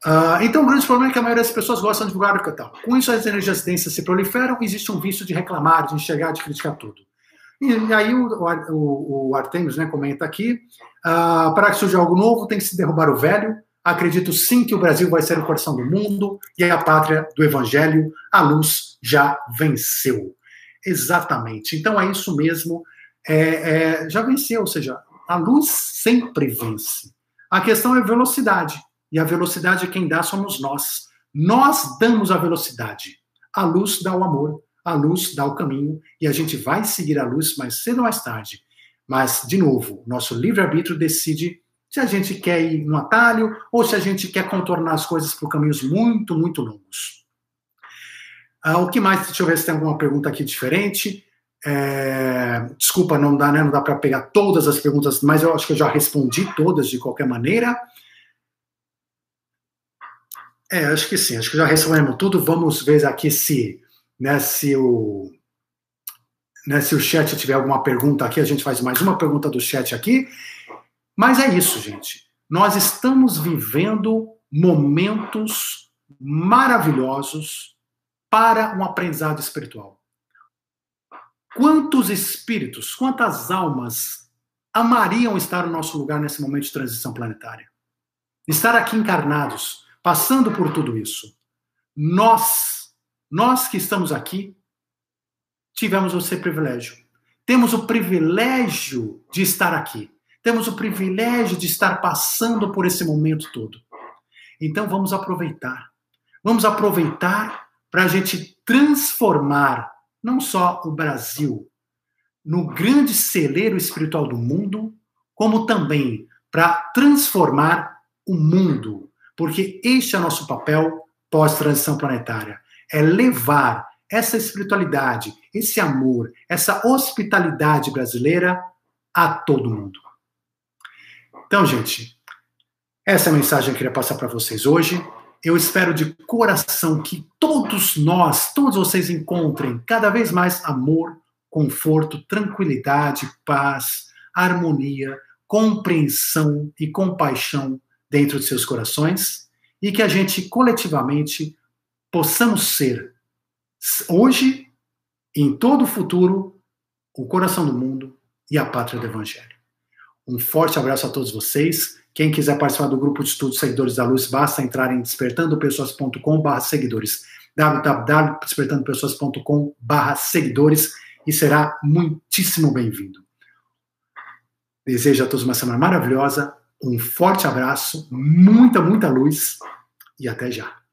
S1: Uh, então, o grande problema é que a maioria das pessoas gostam de divulgar o que tal. Com isso, as energias densas se proliferam e existe um vício de reclamar, de enxergar, de criticar tudo. E, e aí o, o, o Artemis né, comenta aqui, uh, para que surja algo novo, tem que se derrubar o velho. Acredito sim que o Brasil vai ser o coração do mundo e a pátria do evangelho. A luz já venceu. Exatamente. Então é isso mesmo. É, é, já venceu, ou seja, a luz sempre vence. A questão é velocidade. E a velocidade quem dá somos nós. Nós damos a velocidade. A luz dá o amor, a luz dá o caminho e a gente vai seguir a luz mais cedo ou mais tarde. Mas, de novo, nosso livre-arbítrio decide se a gente quer ir no atalho ou se a gente quer contornar as coisas por caminhos muito, muito longos. Ah, o que mais? Deixa eu ver se tem alguma pergunta aqui diferente. É, desculpa, não dá, né? Não dá para pegar todas as perguntas, mas eu acho que eu já respondi todas de qualquer maneira. É, acho que sim, acho que já respondemos tudo. Vamos ver aqui se, né, se o, né, se o chat tiver alguma pergunta aqui, a gente faz mais uma pergunta do chat aqui. Mas é isso, gente. Nós estamos vivendo momentos maravilhosos para um aprendizado espiritual. Quantos espíritos, quantas almas amariam estar no nosso lugar nesse momento de transição planetária? Estar aqui encarnados, passando por tudo isso, nós, nós que estamos aqui, tivemos esse privilégio. Temos o privilégio de estar aqui. Temos o privilégio de estar passando por esse momento todo. Então vamos aproveitar. Vamos aproveitar para a gente transformar não só o Brasil no grande celeiro espiritual do mundo, como também para transformar o mundo porque este é o nosso papel pós-transição planetária. É levar essa espiritualidade, esse amor, essa hospitalidade brasileira a todo mundo. Então, gente, essa é a mensagem que eu queria passar para vocês hoje. Eu espero de coração que todos nós, todos vocês encontrem cada vez mais amor, conforto, tranquilidade, paz, harmonia, compreensão e compaixão dentro de seus corações e que a gente coletivamente possamos ser, hoje e em todo o futuro, o coração do mundo e a pátria do Evangelho. Um forte abraço a todos vocês. Quem quiser participar do grupo de estudos Seguidores da Luz, basta entrar em despertandopessoas.com.br seguidores. www.despertandopessoas.com/seguidores e será muitíssimo bem-vindo. Desejo a todos uma semana maravilhosa, um forte abraço, muita, muita luz e até já.